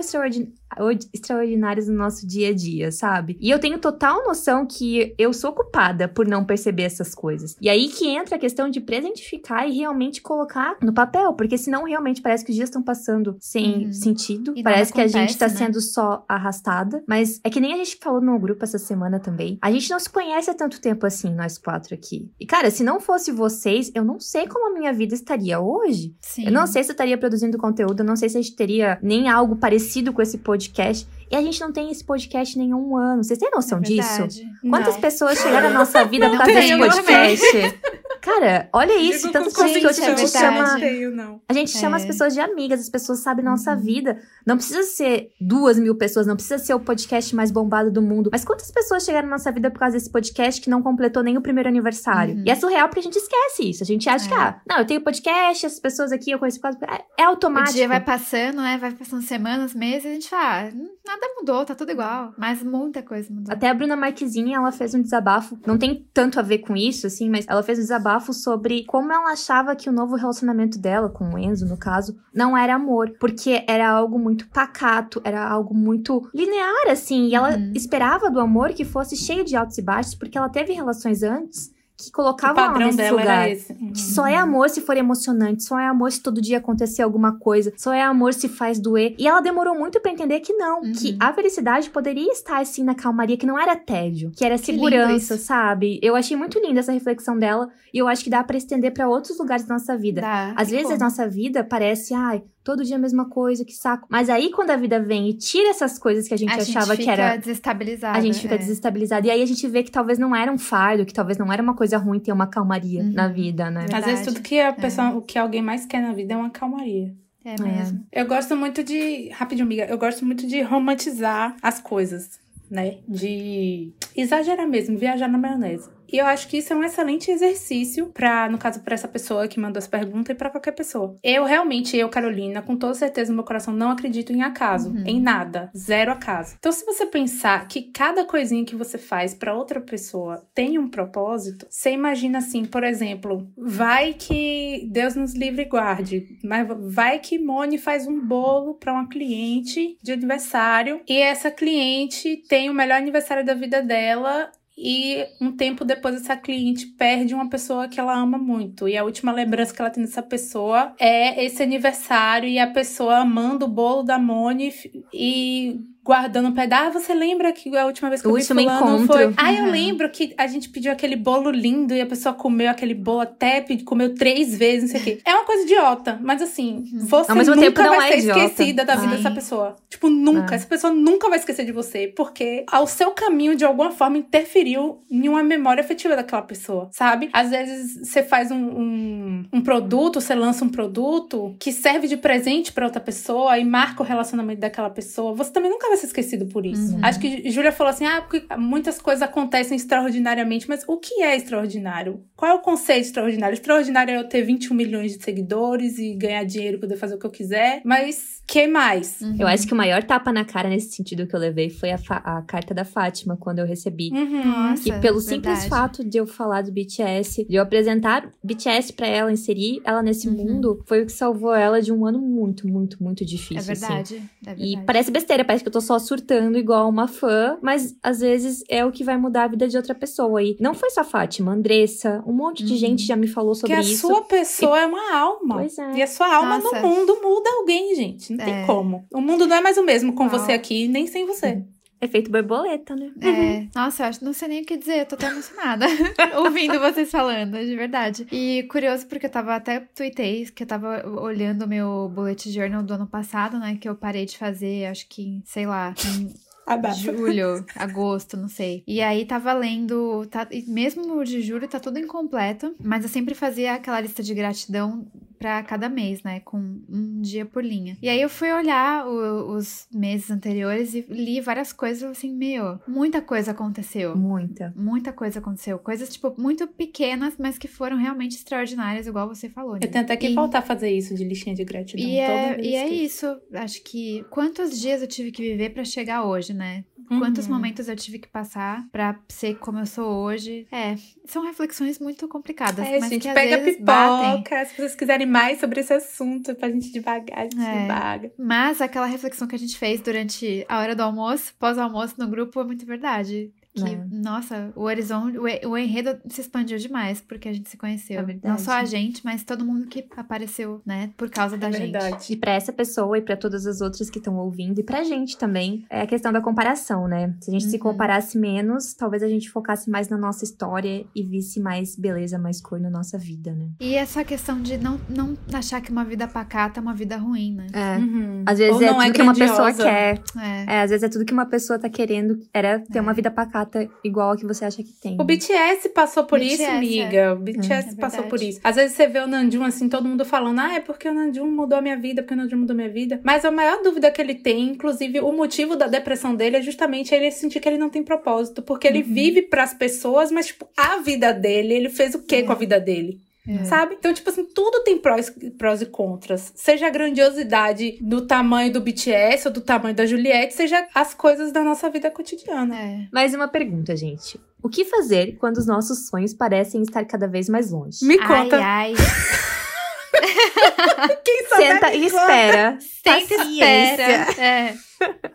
Speaker 1: extraordinárias no nosso dia a dia, sabe? E eu tenho total noção que eu sou culpada por não perceber essas coisas. E aí que entra a questão de presentificar e realmente colocar no papel, porque senão realmente parece que os dias estão passando sem uhum. sentido. E parece que acontece, a gente tá né? sendo só arrastada. Mas é que nem a gente falou no grupo essa semana também. A gente não se conhece há tanto tempo assim, nós quatro aqui. E cara, se não fosse vocês, eu não sei como a minha vida estaria hoje.
Speaker 2: Sim.
Speaker 1: Eu não sei se eu estaria produzindo conteúdo, eu não sei se a gente teria nem algo parecido com esse podcast. E a gente não tem esse podcast nenhum ano. Vocês têm noção é disso? Quantas
Speaker 2: não.
Speaker 1: pessoas chegaram na nossa vida por causa desse podcast? Cara, olha isso,
Speaker 3: Digo
Speaker 1: tanto que hoje a gente
Speaker 2: é
Speaker 1: chama.
Speaker 3: Tenho.
Speaker 1: A gente chama as
Speaker 2: É.
Speaker 1: pessoas de amigas, as pessoas sabem da nossa
Speaker 2: Uhum.
Speaker 1: vida. Não precisa ser duas mil pessoas, não precisa ser o podcast mais bombado do mundo. Mas quantas pessoas chegaram na nossa vida por causa desse podcast que não completou nem o primeiro aniversário?
Speaker 2: Uhum.
Speaker 1: E é surreal porque a gente esquece isso. A gente acha que,
Speaker 2: É.
Speaker 1: ah, não, eu tenho podcast, as pessoas aqui eu conheço por causa. É, é
Speaker 2: O
Speaker 1: automático.
Speaker 2: dia vai passando, né? Vai passando semanas, meses, e a gente fala, ah, nada mudou, tá tudo igual. Mas muita coisa mudou.
Speaker 1: Até a Bruna Marquezine, ela fez um desabafo, não tem tanto a ver com isso, assim, mas ela fez um desabafo sobre como ela achava que o novo relacionamento dela, com o Enzo, no caso, não era amor. Porque era algo muito pacato, era algo muito linear, assim. E ela
Speaker 2: Uhum.
Speaker 1: esperava do amor que fosse cheio de altos e baixos, porque ela teve relações antes que
Speaker 3: O
Speaker 1: colocavam ela
Speaker 3: padrão
Speaker 1: nesse
Speaker 3: dela
Speaker 1: lugar.
Speaker 3: era esse.
Speaker 1: Que só é amor se for emocionante, só é amor se todo dia acontecer alguma coisa, só é amor se faz doer. E ela demorou muito pra entender que não,
Speaker 2: Uhum.
Speaker 1: que a felicidade poderia estar assim na calmaria, que não era tédio, que era
Speaker 2: Que
Speaker 1: segurança, sabe? Eu achei muito linda essa reflexão dela e eu acho que dá pra estender pra outros lugares da nossa vida.
Speaker 2: Dá.
Speaker 1: Às vezes a nossa vida parece, ai, todo dia a mesma coisa, que saco. Mas aí quando a vida vem e tira essas coisas que a gente
Speaker 2: a gente
Speaker 1: achava
Speaker 2: fica
Speaker 1: que era
Speaker 2: desestabilizada.
Speaker 1: a gente fica
Speaker 2: é.
Speaker 1: desestabilizado. E aí a gente vê que talvez não era um fardo, que talvez não era uma coisa ruim ter uma calmaria
Speaker 2: Uhum.
Speaker 1: na vida, né?
Speaker 2: Verdade.
Speaker 3: Às vezes tudo que a pessoa, o que alguém mais quer na vida é uma calmaria.
Speaker 2: É mesmo.
Speaker 3: Eu gosto muito de. Rapidinho, amiga. Eu gosto muito de romantizar as coisas, né? De exagerar mesmo, viajar na maionese. E eu acho que isso é um excelente exercício para, no caso, para essa pessoa que mandou essa pergunta e para qualquer pessoa. Eu realmente, eu, Carolina, com toda certeza no meu coração, não acredito em acaso,
Speaker 2: Uhum.
Speaker 3: em nada, zero acaso. Então, se você pensar que cada coisinha que você faz para outra pessoa tem um propósito, você imagina assim, por exemplo, vai que Deus nos livre e guarde, mas vai que Mone faz um bolo para uma cliente de aniversário e essa cliente tem o melhor aniversário da vida dela e um tempo depois essa cliente perde uma pessoa que ela ama muito. E a última lembrança que ela tem dessa pessoa é esse aniversário e a pessoa amando o bolo da Moni e guardando um pedaço. Ah, você lembra que a última vez que
Speaker 1: O
Speaker 3: eu vi
Speaker 1: último
Speaker 3: fulano
Speaker 1: encontro.
Speaker 3: foi... Ah, eu
Speaker 2: Uhum.
Speaker 3: lembro que a gente pediu aquele bolo lindo e a pessoa comeu aquele bolo até, comeu três vezes, não sei o quê. É uma coisa idiota, mas assim, você
Speaker 1: Ao mesmo
Speaker 3: nunca vai
Speaker 1: é
Speaker 3: ser
Speaker 1: idiota.
Speaker 3: esquecida da vida
Speaker 2: Sim.
Speaker 3: dessa pessoa. Tipo, nunca.
Speaker 1: É.
Speaker 3: Essa pessoa nunca vai esquecer de você, porque ao seu caminho, de alguma forma, interferiu em uma memória afetiva daquela pessoa, sabe? Às vezes você faz um, um, um produto, você lança um produto que serve de presente pra outra pessoa e marca o relacionamento daquela pessoa. Você também nunca vai ser esquecido por isso.
Speaker 2: Uhum.
Speaker 3: Acho que Júlia falou assim: ah, porque muitas coisas acontecem extraordinariamente, mas o que é extraordinário? Qual é o conceito extraordinário? Extraordinário é eu ter 21 milhões de seguidores e ganhar dinheiro, poder fazer o que eu quiser, mas que mais?
Speaker 2: Uhum.
Speaker 1: Eu acho que o maior tapa na cara nesse sentido que eu levei foi a, a carta da Fátima, quando eu recebi.
Speaker 3: Uhum.
Speaker 2: Nossa,
Speaker 1: E pelo simples fato de eu falar do BTS, de eu apresentar BTS pra ela, inserir ela nesse
Speaker 2: Uhum.
Speaker 1: mundo, foi o que salvou ela de um ano muito, muito, muito difícil.
Speaker 2: É
Speaker 1: assim.
Speaker 2: verdade. É verdade.
Speaker 1: E parece besteira, parece que eu tô só surtando igual uma fã, mas às vezes é o que vai mudar a vida de outra pessoa. E não foi só Fátima, Andressa, um monte de
Speaker 2: Uhum.
Speaker 1: gente já me falou sobre
Speaker 3: que a
Speaker 1: isso.
Speaker 3: sua pessoa é uma alma.
Speaker 1: Pois é.
Speaker 3: E a sua alma
Speaker 2: Nossa.
Speaker 3: no mundo muda alguém, gente. Não
Speaker 2: É.
Speaker 3: tem como. O mundo não é mais o mesmo com
Speaker 2: Uau.
Speaker 3: você aqui, nem sem você.
Speaker 1: Efeito borboleta, né?
Speaker 2: É, nossa, eu acho, não sei nem o que dizer, eu tô até emocionada ouvindo vocês falando, de verdade. E curioso porque eu tava até tuitei que eu tava olhando o meu bullet journal do ano passado, né, que eu parei de fazer, acho que, em, sei lá, em
Speaker 3: Abafa.
Speaker 2: julho, agosto, não sei. E aí tava lendo, tá, e mesmo de julho tá tudo incompleto, mas eu sempre fazia aquela lista de gratidão pra cada mês, né, com um dia por linha. E aí eu fui olhar o- os meses anteriores e li várias coisas, assim, meu, muita coisa aconteceu.
Speaker 1: Muita.
Speaker 2: Muita coisa aconteceu. Coisas, tipo, muito pequenas, mas que foram realmente extraordinárias, igual você falou.
Speaker 3: Eu
Speaker 2: né?
Speaker 3: tenho até que
Speaker 2: E-
Speaker 3: voltar a fazer isso de listinha de gratidão.
Speaker 2: e
Speaker 3: toda
Speaker 2: é,
Speaker 3: vez
Speaker 2: e é isso. Acho que quantos dias eu tive que viver pra chegar hoje, né?
Speaker 3: Uhum.
Speaker 2: Quantos momentos eu tive que passar pra ser como eu sou hoje? É, são reflexões muito complicadas,
Speaker 3: É,
Speaker 2: mas
Speaker 3: gente,
Speaker 2: que às
Speaker 3: pega
Speaker 2: vezes
Speaker 3: pipoca.
Speaker 2: batem.
Speaker 3: Se vocês quiserem mais sobre esse assunto, pra gente devagar, a gente
Speaker 2: É.
Speaker 3: devaga.
Speaker 2: Mas aquela reflexão que a gente fez durante a hora do almoço, pós-almoço no grupo, é muito verdade. Que,
Speaker 1: É.
Speaker 2: nossa, o horizonte, o, o enredo se expandiu demais porque a gente se conheceu.
Speaker 1: É.
Speaker 2: Não só a gente, mas todo mundo que apareceu, né, por causa da
Speaker 3: É
Speaker 2: gente.
Speaker 3: verdade.
Speaker 1: E pra essa pessoa e pra todas as outras que estão ouvindo, e pra gente também, é a questão da comparação, né? Se a gente se
Speaker 2: Uhum.
Speaker 1: comparasse menos, talvez a gente focasse mais na nossa história e visse mais beleza, mais cor na nossa vida, né?
Speaker 2: E essa questão de não, não achar que uma vida pacata é uma vida ruim, né?
Speaker 1: É.
Speaker 3: Uhum.
Speaker 1: Às vezes
Speaker 3: Ou
Speaker 1: é
Speaker 3: não
Speaker 1: tudo que uma pessoa quer.
Speaker 2: É.
Speaker 1: É, às vezes é tudo que uma pessoa tá querendo, era ter
Speaker 2: É.
Speaker 1: uma vida pacata data igual a que você acha que tem.
Speaker 3: O BTS passou por
Speaker 2: BTS,
Speaker 3: isso,
Speaker 2: é.
Speaker 3: amiga. O BTS
Speaker 2: É
Speaker 3: passou por isso. Às vezes você vê o Nanjum assim, todo mundo falando, ah, é porque o Nanjum mudou a minha vida, porque o Nanjum mudou a minha vida. Mas a maior dúvida que ele tem, inclusive o motivo da depressão dele é justamente ele sentir que ele não tem propósito, porque ele
Speaker 2: Uhum.
Speaker 3: vive pras pessoas, mas tipo, a vida dele, ele fez o quê
Speaker 2: É.
Speaker 3: com a vida dele?
Speaker 2: É.
Speaker 3: Sabe? Então, tipo assim, tudo tem prós, prós e contras. Seja a grandiosidade do tamanho do BTS ou do tamanho da Juliette, seja as coisas da nossa vida cotidiana.
Speaker 2: É.
Speaker 1: Mais uma pergunta, gente. O que fazer quando os nossos sonhos parecem estar cada vez mais longe?
Speaker 3: Me conta.
Speaker 2: Ai, ai.
Speaker 3: Quem
Speaker 1: Senta e espera.
Speaker 2: Senta e espera. É.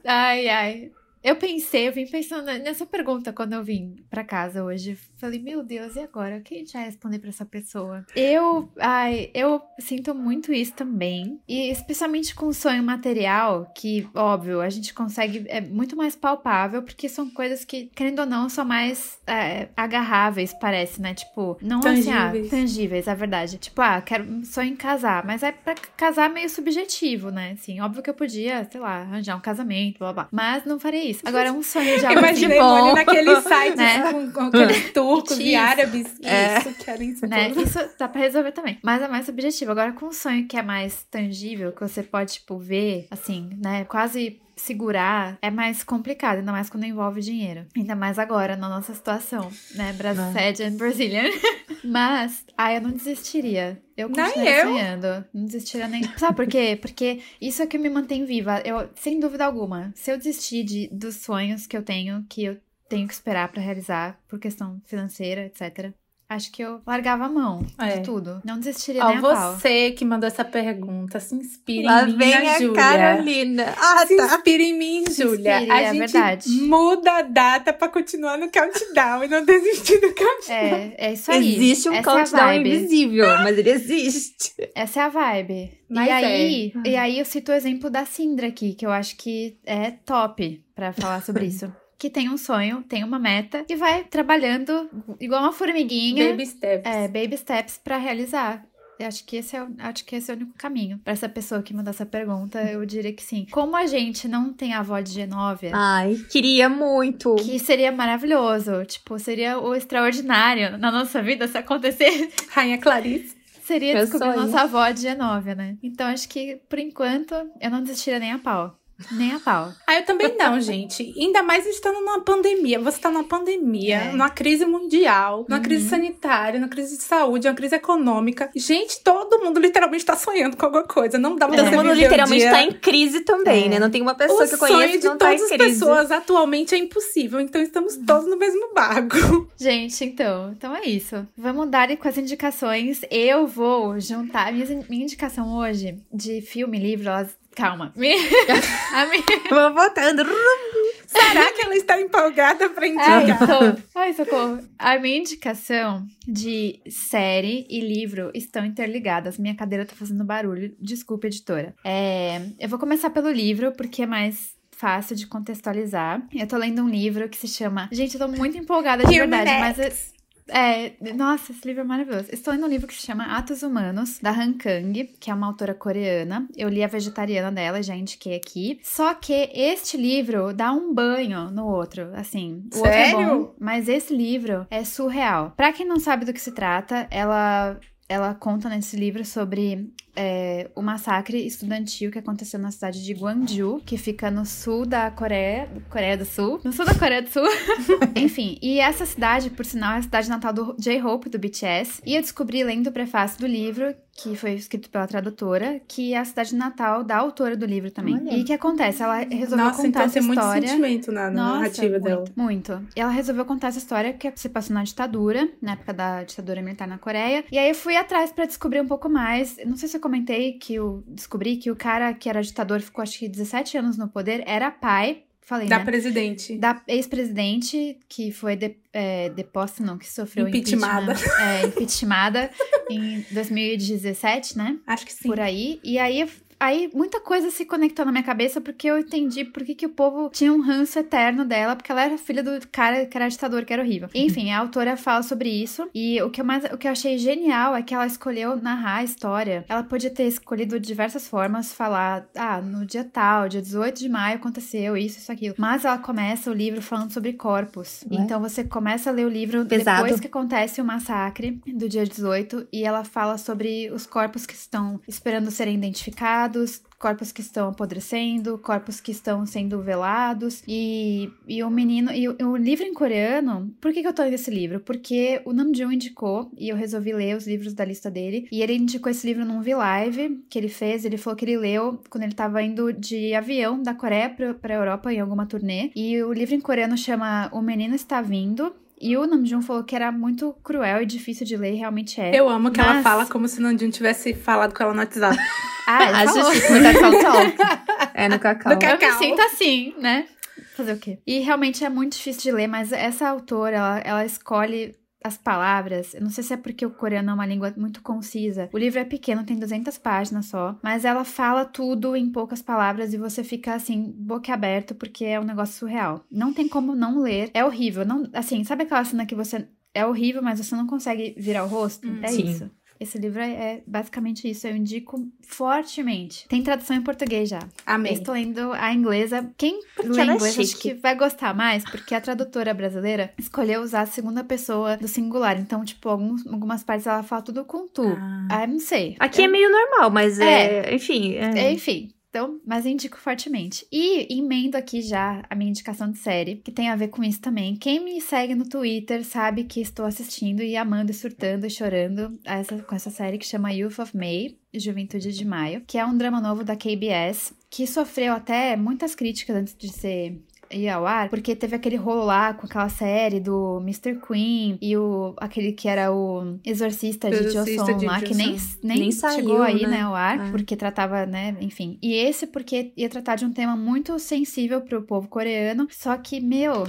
Speaker 2: Ai, ai. Eu pensei, eu vim pensando nessa pergunta quando eu vim pra casa hoje. Falei, meu Deus, e agora? O que a gente vai responder pra essa pessoa? Eu, ai, eu sinto muito isso também. E especialmente com o sonho material, que, óbvio, a gente consegue, é muito mais palpável, porque são coisas que, querendo ou não, são mais é, agarráveis, parece, né? Tipo, não assim, ah,
Speaker 3: Tangíveis.
Speaker 2: tangíveis, é verdade. Tipo, ah, quero sonho em casar, mas é pra casar meio subjetivo, né? Assim, óbvio que eu podia, sei lá, arranjar um casamento, blá blá. Mas não faria isso. Agora, um sonho de algo assim
Speaker 3: Imaginei
Speaker 2: bom.
Speaker 3: Moni naqueles sites
Speaker 2: né?
Speaker 3: com, com aqueles turcos e
Speaker 2: Isso.
Speaker 3: árabes.
Speaker 1: É.
Speaker 3: Isso, querem isso
Speaker 2: né?
Speaker 3: tudo.
Speaker 2: Isso dá pra resolver também. Mas é mais subjetivo. Agora, com um sonho que é mais tangível, que você pode, tipo, ver, assim, né? Quase segurar, é mais complicado, ainda mais quando envolve dinheiro. Ainda mais agora, na nossa situação, né? Brasília and Brazilian. Mas, ah, eu não desistiria. Eu continuaria sonhando. Não desistiria nem. Sabe por quê? Porque isso é que me mantém viva. Eu, sem dúvida alguma, se eu desistir de, dos sonhos que eu tenho, que eu tenho que esperar pra realizar por questão financeira, etc. Acho que eu largava a mão
Speaker 3: É.
Speaker 2: de tudo. Não desistiria
Speaker 3: Ó,
Speaker 2: nem a pau.
Speaker 3: você que mandou essa pergunta, se inspire
Speaker 1: Lá
Speaker 3: em mim,
Speaker 1: vem a
Speaker 3: Júlia.
Speaker 1: Carolina. Ah,
Speaker 3: Se
Speaker 1: tá.
Speaker 3: inspire em mim, Júlia.
Speaker 2: inspire,
Speaker 3: A
Speaker 2: é
Speaker 3: gente
Speaker 2: verdade.
Speaker 3: muda a data pra continuar no countdown e não desistir do countdown.
Speaker 2: É, é isso aí.
Speaker 1: Existe um
Speaker 2: Essa é
Speaker 1: countdown
Speaker 2: vibe.
Speaker 1: invisível, mas ele existe.
Speaker 2: Essa é a vibe.
Speaker 3: Mas
Speaker 2: e
Speaker 3: é.
Speaker 2: aí, e aí eu cito o exemplo da Sindra aqui, que eu acho que é top pra falar sobre isso. Que tem um sonho, tem uma meta e vai trabalhando igual uma formiguinha.
Speaker 3: Baby steps.
Speaker 2: É, baby steps pra realizar. Eu acho que esse é, o- acho que esse é o único caminho. Pra essa pessoa que mandou essa pergunta, eu diria que sim. Como a gente não tem a avó de Genóvia,
Speaker 1: Ai, queria muito.
Speaker 2: que seria maravilhoso. Tipo, seria o extraordinário na nossa vida se acontecer.
Speaker 3: Rainha Clarice.
Speaker 2: Seria
Speaker 1: Meu
Speaker 2: descobrir
Speaker 1: sonho.
Speaker 2: nossa avó de Genóvia, né? Então acho que, por enquanto, eu não desistiria nem a pau. Nem a pau.
Speaker 3: Ah, eu também não, gente. Ainda mais estando numa pandemia. Você tá numa pandemia,
Speaker 2: É.
Speaker 3: numa crise mundial, numa
Speaker 2: Uhum.
Speaker 3: crise sanitária, numa crise de saúde, uma crise econômica. Gente, todo mundo literalmente tá sonhando com alguma coisa. Não dá pra
Speaker 1: Todo
Speaker 3: você
Speaker 1: mundo literalmente
Speaker 3: dia.
Speaker 1: tá em crise também,
Speaker 2: É.
Speaker 1: né? Não tem uma pessoa
Speaker 3: o
Speaker 1: que eu
Speaker 3: sonho
Speaker 1: conheço que
Speaker 3: de
Speaker 1: não tá
Speaker 3: todas
Speaker 1: em
Speaker 3: as
Speaker 1: crise.
Speaker 3: pessoas atualmente é impossível. Então estamos todos no mesmo barco.
Speaker 2: Gente, então, então é isso. Vamos dar com as indicações. Eu vou juntar. Minha, minha indicação hoje de filme, livro, elas. Calma. Minha- a minha.
Speaker 1: Vou voltando.
Speaker 3: Será que ela está empolgada pra
Speaker 2: Ai,
Speaker 3: indicar?
Speaker 2: socorro. Ai, socorro. A minha indicação de série e livro estão interligadas. Minha cadeira tá fazendo barulho. Desculpa, editora. É, eu vou começar pelo livro, porque é mais fácil de contextualizar. Eu tô lendo um livro que se chama. Gente, eu tô muito empolgada de verdade, mas. É- É, nossa, esse livro é maravilhoso. Estou lendo um livro que se chama Atos Humanos, da Han Kang, que é uma autora coreana. Eu li a vegetariana dela, já indiquei aqui. Só que este livro dá um banho no outro, assim. O outro é
Speaker 3: Sério?
Speaker 2: bom, mas esse livro é surreal. Pra quem não sabe do que se trata, ela ela conta nesse livro sobre é, o massacre estudantil que aconteceu na cidade de Gwangju, que fica no sul da Coreia, Coreia do Sul, no sul da Coreia do Sul. Enfim, e essa cidade, por sinal, é a cidade natal do J-Hope, do BTS. E eu descobri lendo o prefácio do livro, que foi escrito pela tradutora, que é a cidade natal da autora do livro também.
Speaker 1: Olha.
Speaker 2: E o que acontece? Ela resolveu
Speaker 3: Nossa,
Speaker 2: contar
Speaker 3: então
Speaker 2: essa
Speaker 3: tem muito
Speaker 2: história.
Speaker 3: sentimento na, na
Speaker 2: Nossa,
Speaker 3: narrativa
Speaker 2: muito,
Speaker 3: dela.
Speaker 2: Muito. E ela resolveu contar essa história que se passou na ditadura, na época da ditadura militar na Coreia. E aí eu fui atrás pra descobrir um pouco mais. Não sei se eu comentei que eu descobri que o cara que era ditador ficou acho que 17 anos no poder, era pai. Falei,
Speaker 3: Da
Speaker 2: né?
Speaker 3: presidente.
Speaker 2: Da ex-presidente, que foi de, é, deposta, não, que sofreu impeachment. É, impeachmentada em 2017, né?
Speaker 3: Acho que sim.
Speaker 2: por aí. E aí aí muita coisa se conectou na minha cabeça porque eu entendi por que, que o povo tinha um ranço eterno dela, porque ela era filha do cara que era ditador, que era horrível. Enfim, a autora fala sobre isso. E o que eu mais o que eu achei genial é que ela escolheu narrar a história. Ela podia ter escolhido de diversas formas falar, ah, no dia tal, dia 18 de maio aconteceu isso, isso, aquilo. Mas ela começa o livro falando sobre corpos.
Speaker 1: Ué?
Speaker 2: Então você começa a ler o livro
Speaker 1: Pesado.
Speaker 2: depois que acontece o massacre do dia 18 e ela fala sobre os corpos que estão esperando serem identificados, corpos que estão apodrecendo, corpos que estão sendo velados e, e o menino e o, o livro em coreano. Por que, que eu tô lendo esse livro? Porque o Namjoon indicou e eu resolvi ler os livros da lista dele e ele indicou esse livro num V-Live que ele fez. Ele falou que ele leu quando ele tava indo de avião da Coreia pra Europa em alguma turnê e o livro em coreano chama O Menino Está Vindo. E o Namjoon falou que era muito cruel e difícil de ler, e realmente é.
Speaker 3: Eu amo que ela
Speaker 2: Mas-
Speaker 3: fala como se Nandinho tivesse falado com ela no WhatsApp.
Speaker 2: Ah, ele falou.
Speaker 1: gente no Cacau Talk. É no Cacau.
Speaker 3: No Cacau.
Speaker 2: Eu me sinto assim, né? Fazer o quê? E realmente é muito difícil de ler, mas essa autora, ela, ela escolhe as palavras. Eu não sei se é porque o coreano é uma língua muito concisa. O livro é pequeno, tem 200 páginas só, mas ela fala tudo em poucas palavras e você fica assim, boquiaberto, porque é um negócio surreal. Não tem como não ler. É horrível. Não, assim, sabe aquela cena que você é horrível, mas você não consegue virar o rosto?
Speaker 3: Hum,
Speaker 2: é
Speaker 1: sim.
Speaker 2: isso. Esse livro é, é basicamente isso. Eu indico fortemente. Tem tradução em português já. Eu
Speaker 3: Amei.
Speaker 2: estou lendo a inglesa. Quem
Speaker 1: Porque
Speaker 2: lê
Speaker 1: é
Speaker 2: inglês acho
Speaker 1: chique.
Speaker 2: que vai gostar mais, porque a tradutora brasileira escolheu usar a segunda pessoa do singular. Então, tipo, alguns, algumas partes ela fala tudo com tu.
Speaker 3: Ah.
Speaker 2: Ah, não sei.
Speaker 1: Aqui é
Speaker 2: Eu-
Speaker 1: meio normal, mas é. Enfim. é-
Speaker 2: Enfim. Então, mas indico fortemente. E emendo aqui já a minha indicação de série, que tem a ver com isso também. Quem me segue no Twitter sabe que estou assistindo e amando e surtando e chorando essa, com essa série que chama Youth of May, Juventude de Maio, que é um drama novo da KBS, que sofreu até muitas críticas antes de ser ir ao ar, porque teve aquele rolo lá com aquela série do Mr. Queen e o aquele que era o exorcista de
Speaker 3: Exorcista de
Speaker 2: lá, que nem, nem,
Speaker 1: Nem
Speaker 2: chegou
Speaker 1: saiu,
Speaker 2: aí,
Speaker 1: né?
Speaker 2: né, ao ar,
Speaker 1: É.
Speaker 2: porque tratava, né, enfim. E esse porque ia tratar de um tema muito sensível pro povo coreano, só que, meu,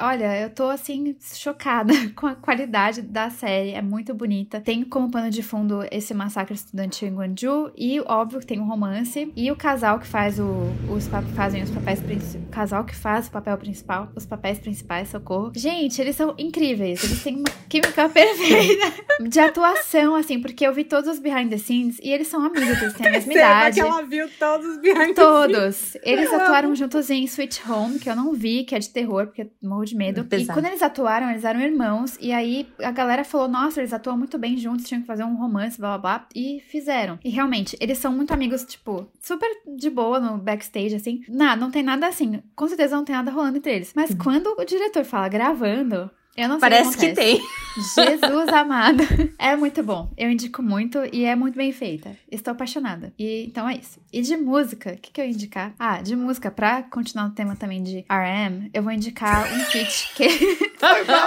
Speaker 2: Olha, eu tô assim chocada com a qualidade da série, é muito bonita. Tem como pano de fundo esse massacre estudantil em Gwangju e óbvio que tem um romance e o casal que faz o, os fazem os papéis principais, o casal que faz o papel principal, os papéis principais, socorro. Gente, eles são incríveis, eles têm uma química perfeita de atuação assim, porque eu vi todos os behind the scenes e eles são amigos, eles têm a mesma idade.
Speaker 3: que ela viu todos os behind the scenes.
Speaker 2: Todos. Eles atuaram juntos em Sweet Home, que eu não vi, que é de terror, porque morro de medo.
Speaker 1: Pesado.
Speaker 2: E quando eles atuaram, eles eram irmãos. E aí a galera falou: nossa, eles atuam muito bem juntos, tinham que fazer um romance, blá blá blá. E fizeram. E realmente, eles são muito amigos, tipo, super de boa no backstage, assim. Nada, não tem nada assim. Com certeza não tem nada rolando entre eles. Mas quando o diretor fala gravando. Eu não sei o
Speaker 1: Parece que
Speaker 2: acontece.
Speaker 1: tem.
Speaker 2: Jesus amado. É muito bom. Eu indico muito e é muito bem feita. Estou apaixonada. E então é isso. E de música, o que, que eu ia indicar? Ah, de música, pra continuar no tema também de RM, eu vou indicar um feat que.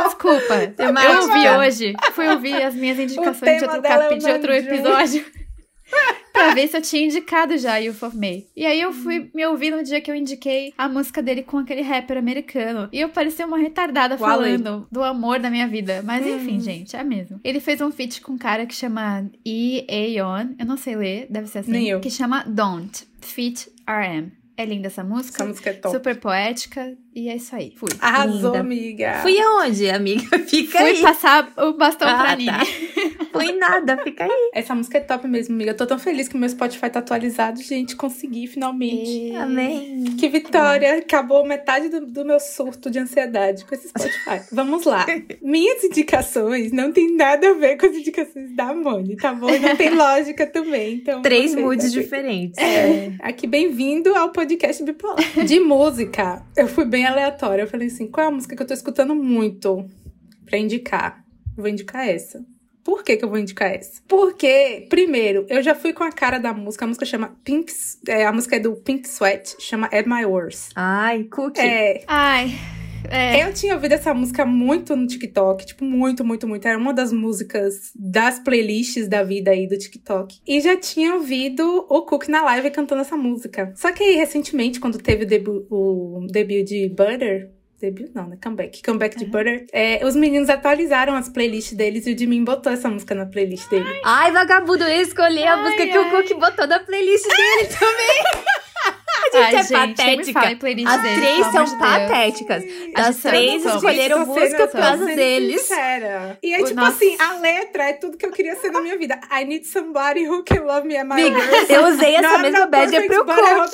Speaker 2: Desculpa. Eu ouvi hoje. Fui ouvir as minhas indicações de outro,
Speaker 3: dela é
Speaker 2: cap...
Speaker 3: o
Speaker 2: de outro episódio. Pra ver se eu tinha indicado já Youth of May. E aí eu fui me ouvir no dia que eu indiquei a música dele com aquele rapper americano. E eu parecia uma retardada
Speaker 3: O Ale.
Speaker 2: falando do amor da minha vida. Mas
Speaker 3: Hum.
Speaker 2: enfim, gente, é mesmo. Ele fez um feat com um cara que chama E. Aeon. Eu não sei ler, deve ser assim.
Speaker 3: Nem eu.
Speaker 2: Que chama Don't. Feat RM. É linda essa música.
Speaker 3: Essa música é top.
Speaker 2: Super poética. E é isso aí. Fui.
Speaker 3: Arrasou,
Speaker 1: Linda.
Speaker 3: amiga.
Speaker 1: Fui aonde, amiga? Fica
Speaker 2: Fui
Speaker 1: aí.
Speaker 2: passar o bastão
Speaker 1: Ah,
Speaker 2: pra
Speaker 1: tá.
Speaker 2: Nini.
Speaker 1: Foi nada, fica aí.
Speaker 3: Essa música é top mesmo, amiga. Eu tô tão feliz que meu Spotify tá atualizado, gente. Consegui finalmente.
Speaker 2: E-
Speaker 1: Amém.
Speaker 3: Que vitória! Acabou metade do, do meu surto de ansiedade com esse Spotify. Vamos lá. Minhas indicações não tem nada a ver com as indicações da Moni, tá bom? Não tem lógica também. Então,
Speaker 1: Três moods diferentes.
Speaker 3: É, aqui bem-vindo ao podcast bipolar. De música, eu fui bem aleatória. Eu falei assim: qual é a música que eu tô escutando muito pra indicar? Vou indicar essa. Por que, que eu vou indicar essa? Porque, primeiro, eu já fui com a cara da música. A música chama Pink. É, a música é do Pink Sweat, chama At My Worst.
Speaker 1: Ai, cookie.
Speaker 3: É,
Speaker 2: Ai. É.
Speaker 3: eu tinha ouvido essa música muito no TikTok, tipo, muito, muito, muito. Era uma das músicas das playlists da vida aí do TikTok. E já tinha ouvido o Cook na live cantando essa música. Só que aí, recentemente, quando teve o debut, o debut de Butter, debut não, né? Comeback. Comeback de Butter. É, os meninos atualizaram as playlists deles e o Jimin botou essa música na playlist dele.
Speaker 1: Ai, vagabundo, eu escolhi a
Speaker 2: Ai,
Speaker 1: música que o
Speaker 2: ai.
Speaker 1: Cook botou na playlist dele também. Gente
Speaker 2: Ai,
Speaker 1: é
Speaker 2: gente,
Speaker 1: patética.
Speaker 2: fala
Speaker 1: As
Speaker 2: deles,
Speaker 1: três são
Speaker 2: de
Speaker 1: patéticas. As três escolheram música por causa deles.
Speaker 3: Sincera. E aí,
Speaker 2: O-
Speaker 3: tipo
Speaker 2: nossa.
Speaker 3: assim, a letra é tudo que eu queria ser na minha vida. I need somebody who can love me at my
Speaker 1: Miga,
Speaker 3: worst.
Speaker 1: eu usei essa mesma
Speaker 3: not
Speaker 1: bad
Speaker 3: perfect,
Speaker 1: pro Cook.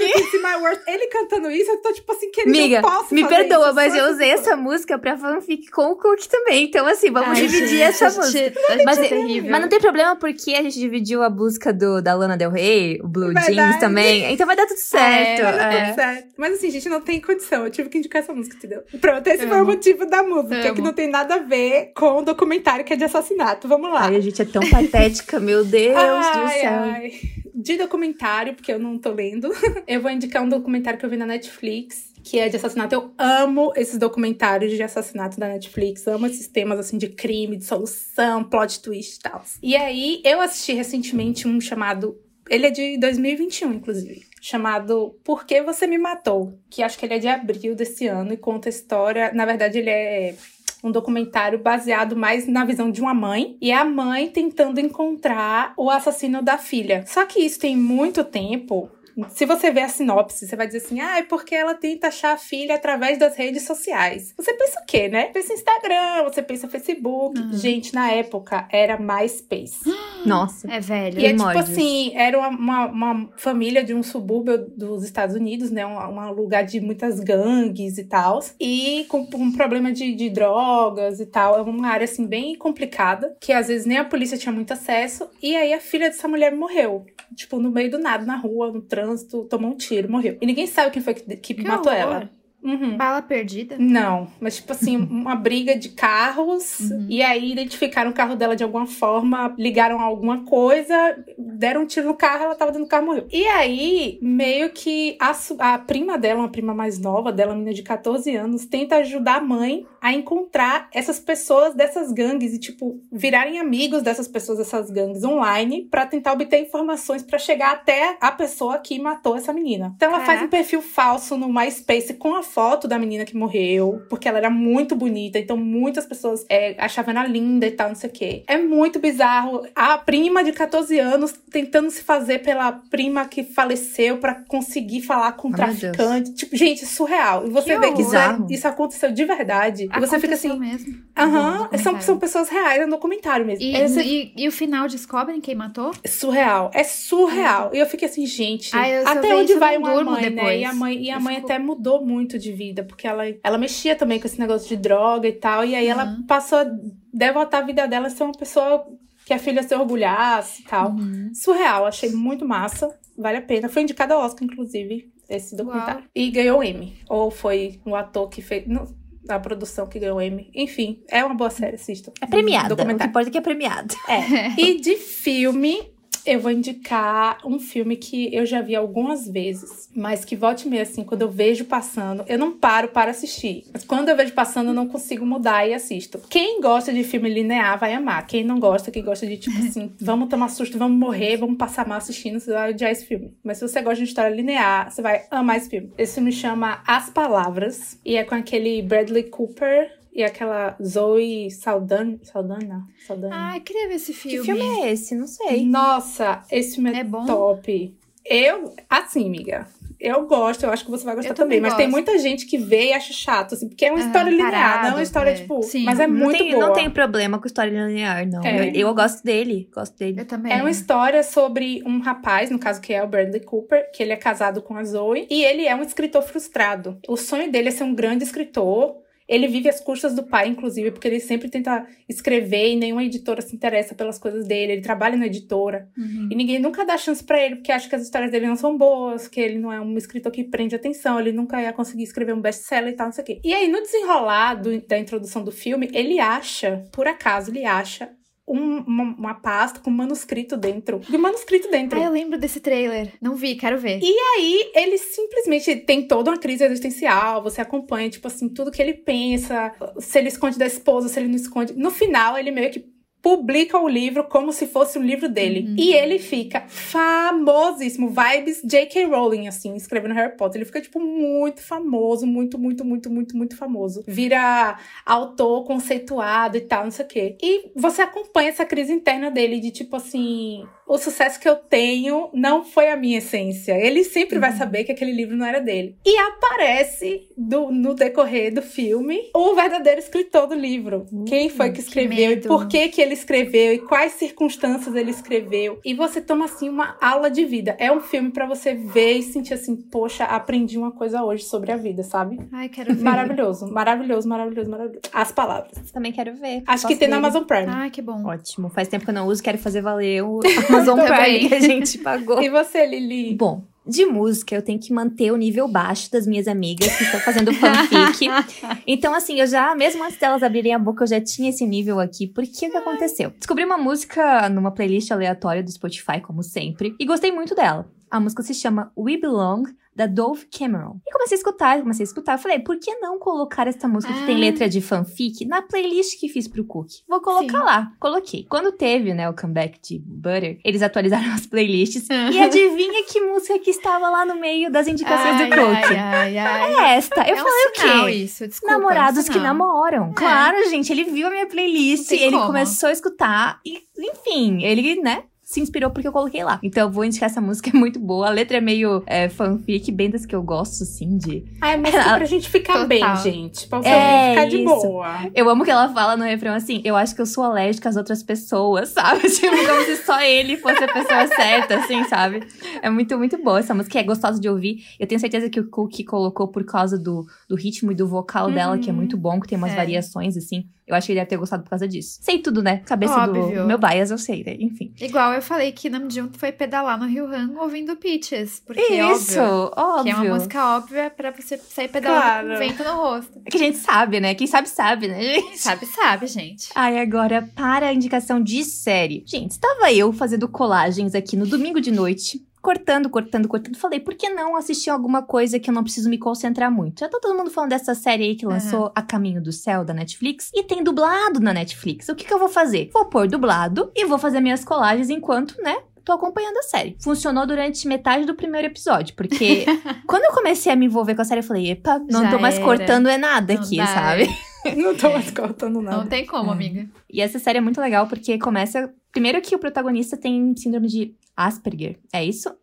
Speaker 3: Ele cantando isso, eu tô tipo assim, querendo
Speaker 1: Miga,
Speaker 3: eu posso
Speaker 1: me
Speaker 3: fazer
Speaker 1: perdoa,
Speaker 3: isso,
Speaker 1: mas eu usei essa música pra fanfic com o Cook também. Então, assim, vamos
Speaker 2: Ai,
Speaker 1: dividir
Speaker 2: gente,
Speaker 1: essa
Speaker 2: gente-
Speaker 1: música.
Speaker 2: a gente
Speaker 1: Mas,
Speaker 2: é
Speaker 1: é- mas não tem problema porque a gente dividiu a música do, da Lana Del Rey, o Blue
Speaker 3: Verdade.
Speaker 1: Jeans também. Então vai dar tudo certo.
Speaker 2: É,
Speaker 3: Tá
Speaker 1: é.
Speaker 3: certo. Mas assim, gente, não tem condição. Eu tive que indicar essa música, entendeu? Pronto, esse foi o
Speaker 2: Amo.
Speaker 3: motivo da música,
Speaker 2: Amo.
Speaker 3: que não tem nada a ver com o documentário que é de assassinato. Vamos lá.
Speaker 1: Ai, a gente é tão patética, meu Deus do
Speaker 3: Ai,
Speaker 1: céu.
Speaker 3: ai. De documentário, porque eu não tô lendo, eu vou indicar um documentário que eu vi na Netflix, que é de assassinato. Eu amo esses documentários de assassinato da Netflix, amo esses temas assim de crime, de solução, plot twist e tal. E aí, eu assisti recentemente um chamado. Ele é de 2021, inclusive. Chamado Por que Você Me Matou? Que acho que ele é de abril desse ano e conta a história. Na verdade, ele é um documentário baseado mais na visão de uma mãe e a mãe tentando encontrar o assassino da filha. Só que isso tem muito tempo. Se você ver a sinopse, você vai dizer assim: ah, é porque ela tenta achar a filha através das redes sociais. Você pensa o quê, né? Pensa Instagram, você pensa Facebook. Gente, na época era MySpace.
Speaker 1: Nossa.
Speaker 2: É velho.
Speaker 3: E é tipo assim, era uma, uma, uma família de um subúrbio dos Estados Unidos, né? Um, um lugar de muitas gangues e tal. E com um problema de, de drogas e tal. É uma área, assim, bem complicada. Que às vezes nem a polícia tinha muito acesso. E aí a filha dessa mulher morreu. Tipo, no meio do nada, na rua, no trânsito, tomou um tiro, morreu. E ninguém sabe quem foi que, que,
Speaker 2: Que
Speaker 3: matou
Speaker 2: horror.
Speaker 3: ela. Uhum.
Speaker 2: Bala perdida?
Speaker 3: Não, mas tipo assim, uma briga de carros,
Speaker 2: Uhum.
Speaker 3: e aí identificaram o carro dela de alguma forma, ligaram a alguma coisa, deram um tiro no carro, ela tava dentro do carro e morreu. E aí, meio que a, a prima dela, uma prima mais nova dela, menina de 14 anos, tenta ajudar a mãe a encontrar essas pessoas dessas gangues e, tipo, virarem amigos dessas pessoas dessas gangues online pra tentar obter informações pra chegar até a pessoa que matou essa menina. Então ela faz
Speaker 2: Caraca.
Speaker 3: um perfil falso no MySpace com a foto da menina que morreu, porque ela era muito bonita, então muitas pessoas é, achavam ela linda e tal, não sei o quê. É muito bizarro. A prima de 14 anos tentando se fazer pela prima que faleceu pra conseguir falar com o
Speaker 1: Oh, Deus.
Speaker 3: traficante. Tipo, gente, surreal. E você
Speaker 2: Que
Speaker 3: vê que isso, é- isso aconteceu de verdade. E você fica
Speaker 2: Aconteceu
Speaker 3: assim.
Speaker 2: mesmo.
Speaker 3: Aham,
Speaker 2: No
Speaker 3: são, são pessoas reais, é um documentário mesmo.
Speaker 2: E,
Speaker 3: é esse-
Speaker 2: e, e o final descobrem quem matou?
Speaker 3: surreal, é surreal. E eu fiquei assim, gente,
Speaker 2: Ai,
Speaker 3: até onde vai uma mãe, né?
Speaker 2: depois.
Speaker 3: E a mãe, e a
Speaker 2: Eu
Speaker 3: mãe
Speaker 2: fico-
Speaker 3: até mudou muito de vida, porque ela, ela mexia também com esse negócio de droga e tal, e aí ela
Speaker 2: Uhum.
Speaker 3: passou a devotar a vida dela a ser uma pessoa que a filha se orgulhasse e tal.
Speaker 2: Uhum.
Speaker 3: Surreal, achei muito massa, vale a pena. Foi indicada ao Oscar, inclusive, esse documentário. E ganhou Emmy. Ou foi o ator que fez. Não, a produção que ganhou Emmy. Enfim, é uma boa série, assistam.
Speaker 1: É premiada. O que
Speaker 3: Documentário.
Speaker 1: importa é que é premiada.
Speaker 3: É. E de filme, eu vou indicar um filme que eu já vi algumas vezes, mas que volte meia, assim, quando eu vejo passando, eu não paro para assistir. Mas quando eu vejo passando, eu não consigo mudar e assisto. Quem gosta de filme linear vai amar. Quem não gosta, quem gosta de, tipo assim, vamos tomar susto, vamos morrer, vamos passar mal assistindo, você vai odiar esse filme. Mas se você gosta de história linear, você vai amar esse filme. Esse filme chama As Palavras, e é com aquele Bradley Cooper e aquela Zoe Saldana. Saldana? Saldana.
Speaker 2: Ai, queria ver esse filme.
Speaker 1: Que filme é esse? Não sei.
Speaker 3: Nossa, esse filme é,
Speaker 2: É bom?
Speaker 3: top. Eu, assim, amiga, eu gosto, eu acho que você vai gostar
Speaker 2: também
Speaker 3: também, mas tem muita gente que vê e acha chato, assim, porque é uma
Speaker 2: Aham,
Speaker 3: história linear, não é
Speaker 2: parado,
Speaker 3: uma história,
Speaker 2: é.
Speaker 3: tipo,
Speaker 2: Sim.
Speaker 3: mas é muito
Speaker 1: tem,
Speaker 3: boa.
Speaker 1: não tem problema com história linear, não.
Speaker 3: É.
Speaker 1: Eu, eu gosto dele. Gosto dele.
Speaker 2: Eu também.
Speaker 3: É uma história sobre um rapaz, no caso que é o Bradley Cooper, que ele é casado com a Zoe, e ele é um escritor frustrado. O sonho dele é ser um grande escritor. Ele vive às custas do pai, inclusive, porque ele sempre tenta escrever e nenhuma editora se interessa pelas coisas dele. Ele trabalha na editora.
Speaker 2: Uhum.
Speaker 3: E ninguém nunca dá chance pra ele, porque acha que as histórias dele não são boas, que ele não é um escritor que prende atenção, ele nunca ia conseguir escrever um best-seller e tal, não sei o quê. E aí, no desenrolar do- da introdução do filme, ele acha, por acaso, ele acha um- uma, uma pasta com um manuscrito dentro. De um manuscrito dentro.
Speaker 2: Ah, eu lembro desse trailer. Não vi, quero ver.
Speaker 3: E aí, ele simplesmente tem toda uma crise existencial. Você acompanha, tipo assim, tudo que ele pensa, se ele esconde da esposa, se ele não esconde. No final, ele meio que publica o livro como se fosse um livro dele.
Speaker 2: Uhum.
Speaker 3: E ele fica famosíssimo. Vibes J.K. Rowling, assim, escrevendo Harry Potter. Ele fica, tipo, muito famoso, muito, muito, muito, muito, muito famoso. Vira autor conceituado e tal, não sei o quê. E você acompanha essa crise interna dele de, tipo, assim... O sucesso que eu tenho não foi a minha essência. Ele sempre vai saber que aquele livro não era dele. E aparece do, no decorrer do filme o verdadeiro escritor do livro. Quem foi que escreveu e
Speaker 2: medo.
Speaker 3: por que que ele escreveu e quais circunstâncias ele escreveu. E você toma assim uma aula de vida. É um filme pra você ver e sentir assim, poxa, aprendi uma coisa hoje sobre a vida, sabe?
Speaker 2: Ai, quero ver.
Speaker 3: Maravilhoso, maravilhoso, maravilhoso, maravilhoso. As palavras.
Speaker 1: Também quero ver.
Speaker 3: Acho que tem na. Amazon Prime.
Speaker 2: Ai, que bom.
Speaker 1: Ótimo. Faz tempo que eu não uso, quero fazer valer o Amazon
Speaker 2: Também.
Speaker 1: Prime que a gente pagou.
Speaker 3: E você, Lili?
Speaker 1: Bom, de música eu tenho que manter o nível baixo das minhas amigas que estão fazendo fanfic. então, assim, eu já, mesmo antes delas abrirem a boca, eu já tinha esse nível aqui. Porque o que aconteceu? Descobri uma música numa playlist aleatória do Spotify, como sempre, e gostei muito dela. A música se chama We Belong, da Dove Cameron. E comecei a escutar, comecei a escutar. Eu falei, por que não colocar essa música que tem
Speaker 2: Ah.
Speaker 1: letra de fanfic na playlist que fiz pro Cook? Vou colocar
Speaker 2: Sim.
Speaker 1: lá. Coloquei. Quando teve, né, o comeback de Butter, eles atualizaram as playlists. e adivinha que música que estava lá no meio das indicações
Speaker 2: ai,
Speaker 1: do Cook?
Speaker 2: ai, ai.
Speaker 1: É esta. Eu
Speaker 2: é
Speaker 1: falei
Speaker 2: um
Speaker 1: o
Speaker 2: sinal
Speaker 1: quê?
Speaker 2: isso, desculpa.
Speaker 1: Namorados
Speaker 2: é um
Speaker 1: que namoram. Claro, gente, ele viu a minha playlist, ele
Speaker 2: como.
Speaker 1: começou a escutar e, enfim, ele, né, se inspirou porque eu coloquei lá. Então eu vou indicar essa música, é muito boa. A letra é meio é, fanfic, bem das que eu gosto, assim, de...
Speaker 3: Ah, é música pra gente ficar
Speaker 2: Total.
Speaker 3: bem, gente. Pra você
Speaker 1: É,
Speaker 3: ficar de
Speaker 1: isso.
Speaker 3: boa.
Speaker 1: Eu amo que ela fala no refrão assim, eu acho que eu sou alérgica às outras pessoas, sabe? Tipo, como se só ele fosse a pessoa certa, assim, sabe? É muito, muito boa essa música, é gostosa de ouvir. Eu tenho certeza que o Cook colocou por causa do, do ritmo e do vocal dela, que é
Speaker 3: Uhum.
Speaker 1: muito bom, que tem umas
Speaker 2: É.
Speaker 1: variações, assim. Eu acho que ele deve ter gostado por causa disso. Sei tudo, né? Cabeça
Speaker 2: Óbvio.
Speaker 1: do meu bias, eu sei, né? Enfim.
Speaker 2: Igual eu falei que Namjoon foi pedalar no Rio Han ouvindo Peaches. Porque
Speaker 1: Isso,
Speaker 2: óbvio.
Speaker 1: óbvio.
Speaker 2: Que é uma música óbvia pra você sair pedalando
Speaker 3: Claro.
Speaker 2: com vento no rosto.
Speaker 1: É que a gente sabe, né? Quem sabe, sabe, né, gente?
Speaker 2: Sabe, sabe, gente.
Speaker 1: Ai, agora para a indicação de série. Gente, estava eu fazendo colagens aqui no domingo de noite. Cortando, cortando, cortando. Falei, por que não assistir alguma coisa que eu não preciso me concentrar muito? Já tá todo mundo falando dessa série aí que lançou A Caminho do Céu, da Netflix. E tem dublado na Netflix. O que, que eu vou fazer? Vou pôr dublado e vou fazer minhas colagens enquanto, né? Tô acompanhando a série. Funcionou durante metade do primeiro episódio, porque quando eu comecei a me envolver com a série, eu falei, epa, não
Speaker 2: Já
Speaker 1: tô mais
Speaker 2: era.
Speaker 1: cortando é nada
Speaker 2: Não
Speaker 1: aqui,
Speaker 2: dá,
Speaker 1: sabe?
Speaker 3: Não tô mais cortando nada.
Speaker 2: Não tem como,
Speaker 1: É.
Speaker 2: amiga.
Speaker 1: E essa série é muito legal porque começa. Primeiro que o protagonista tem síndrome de Asperger. É isso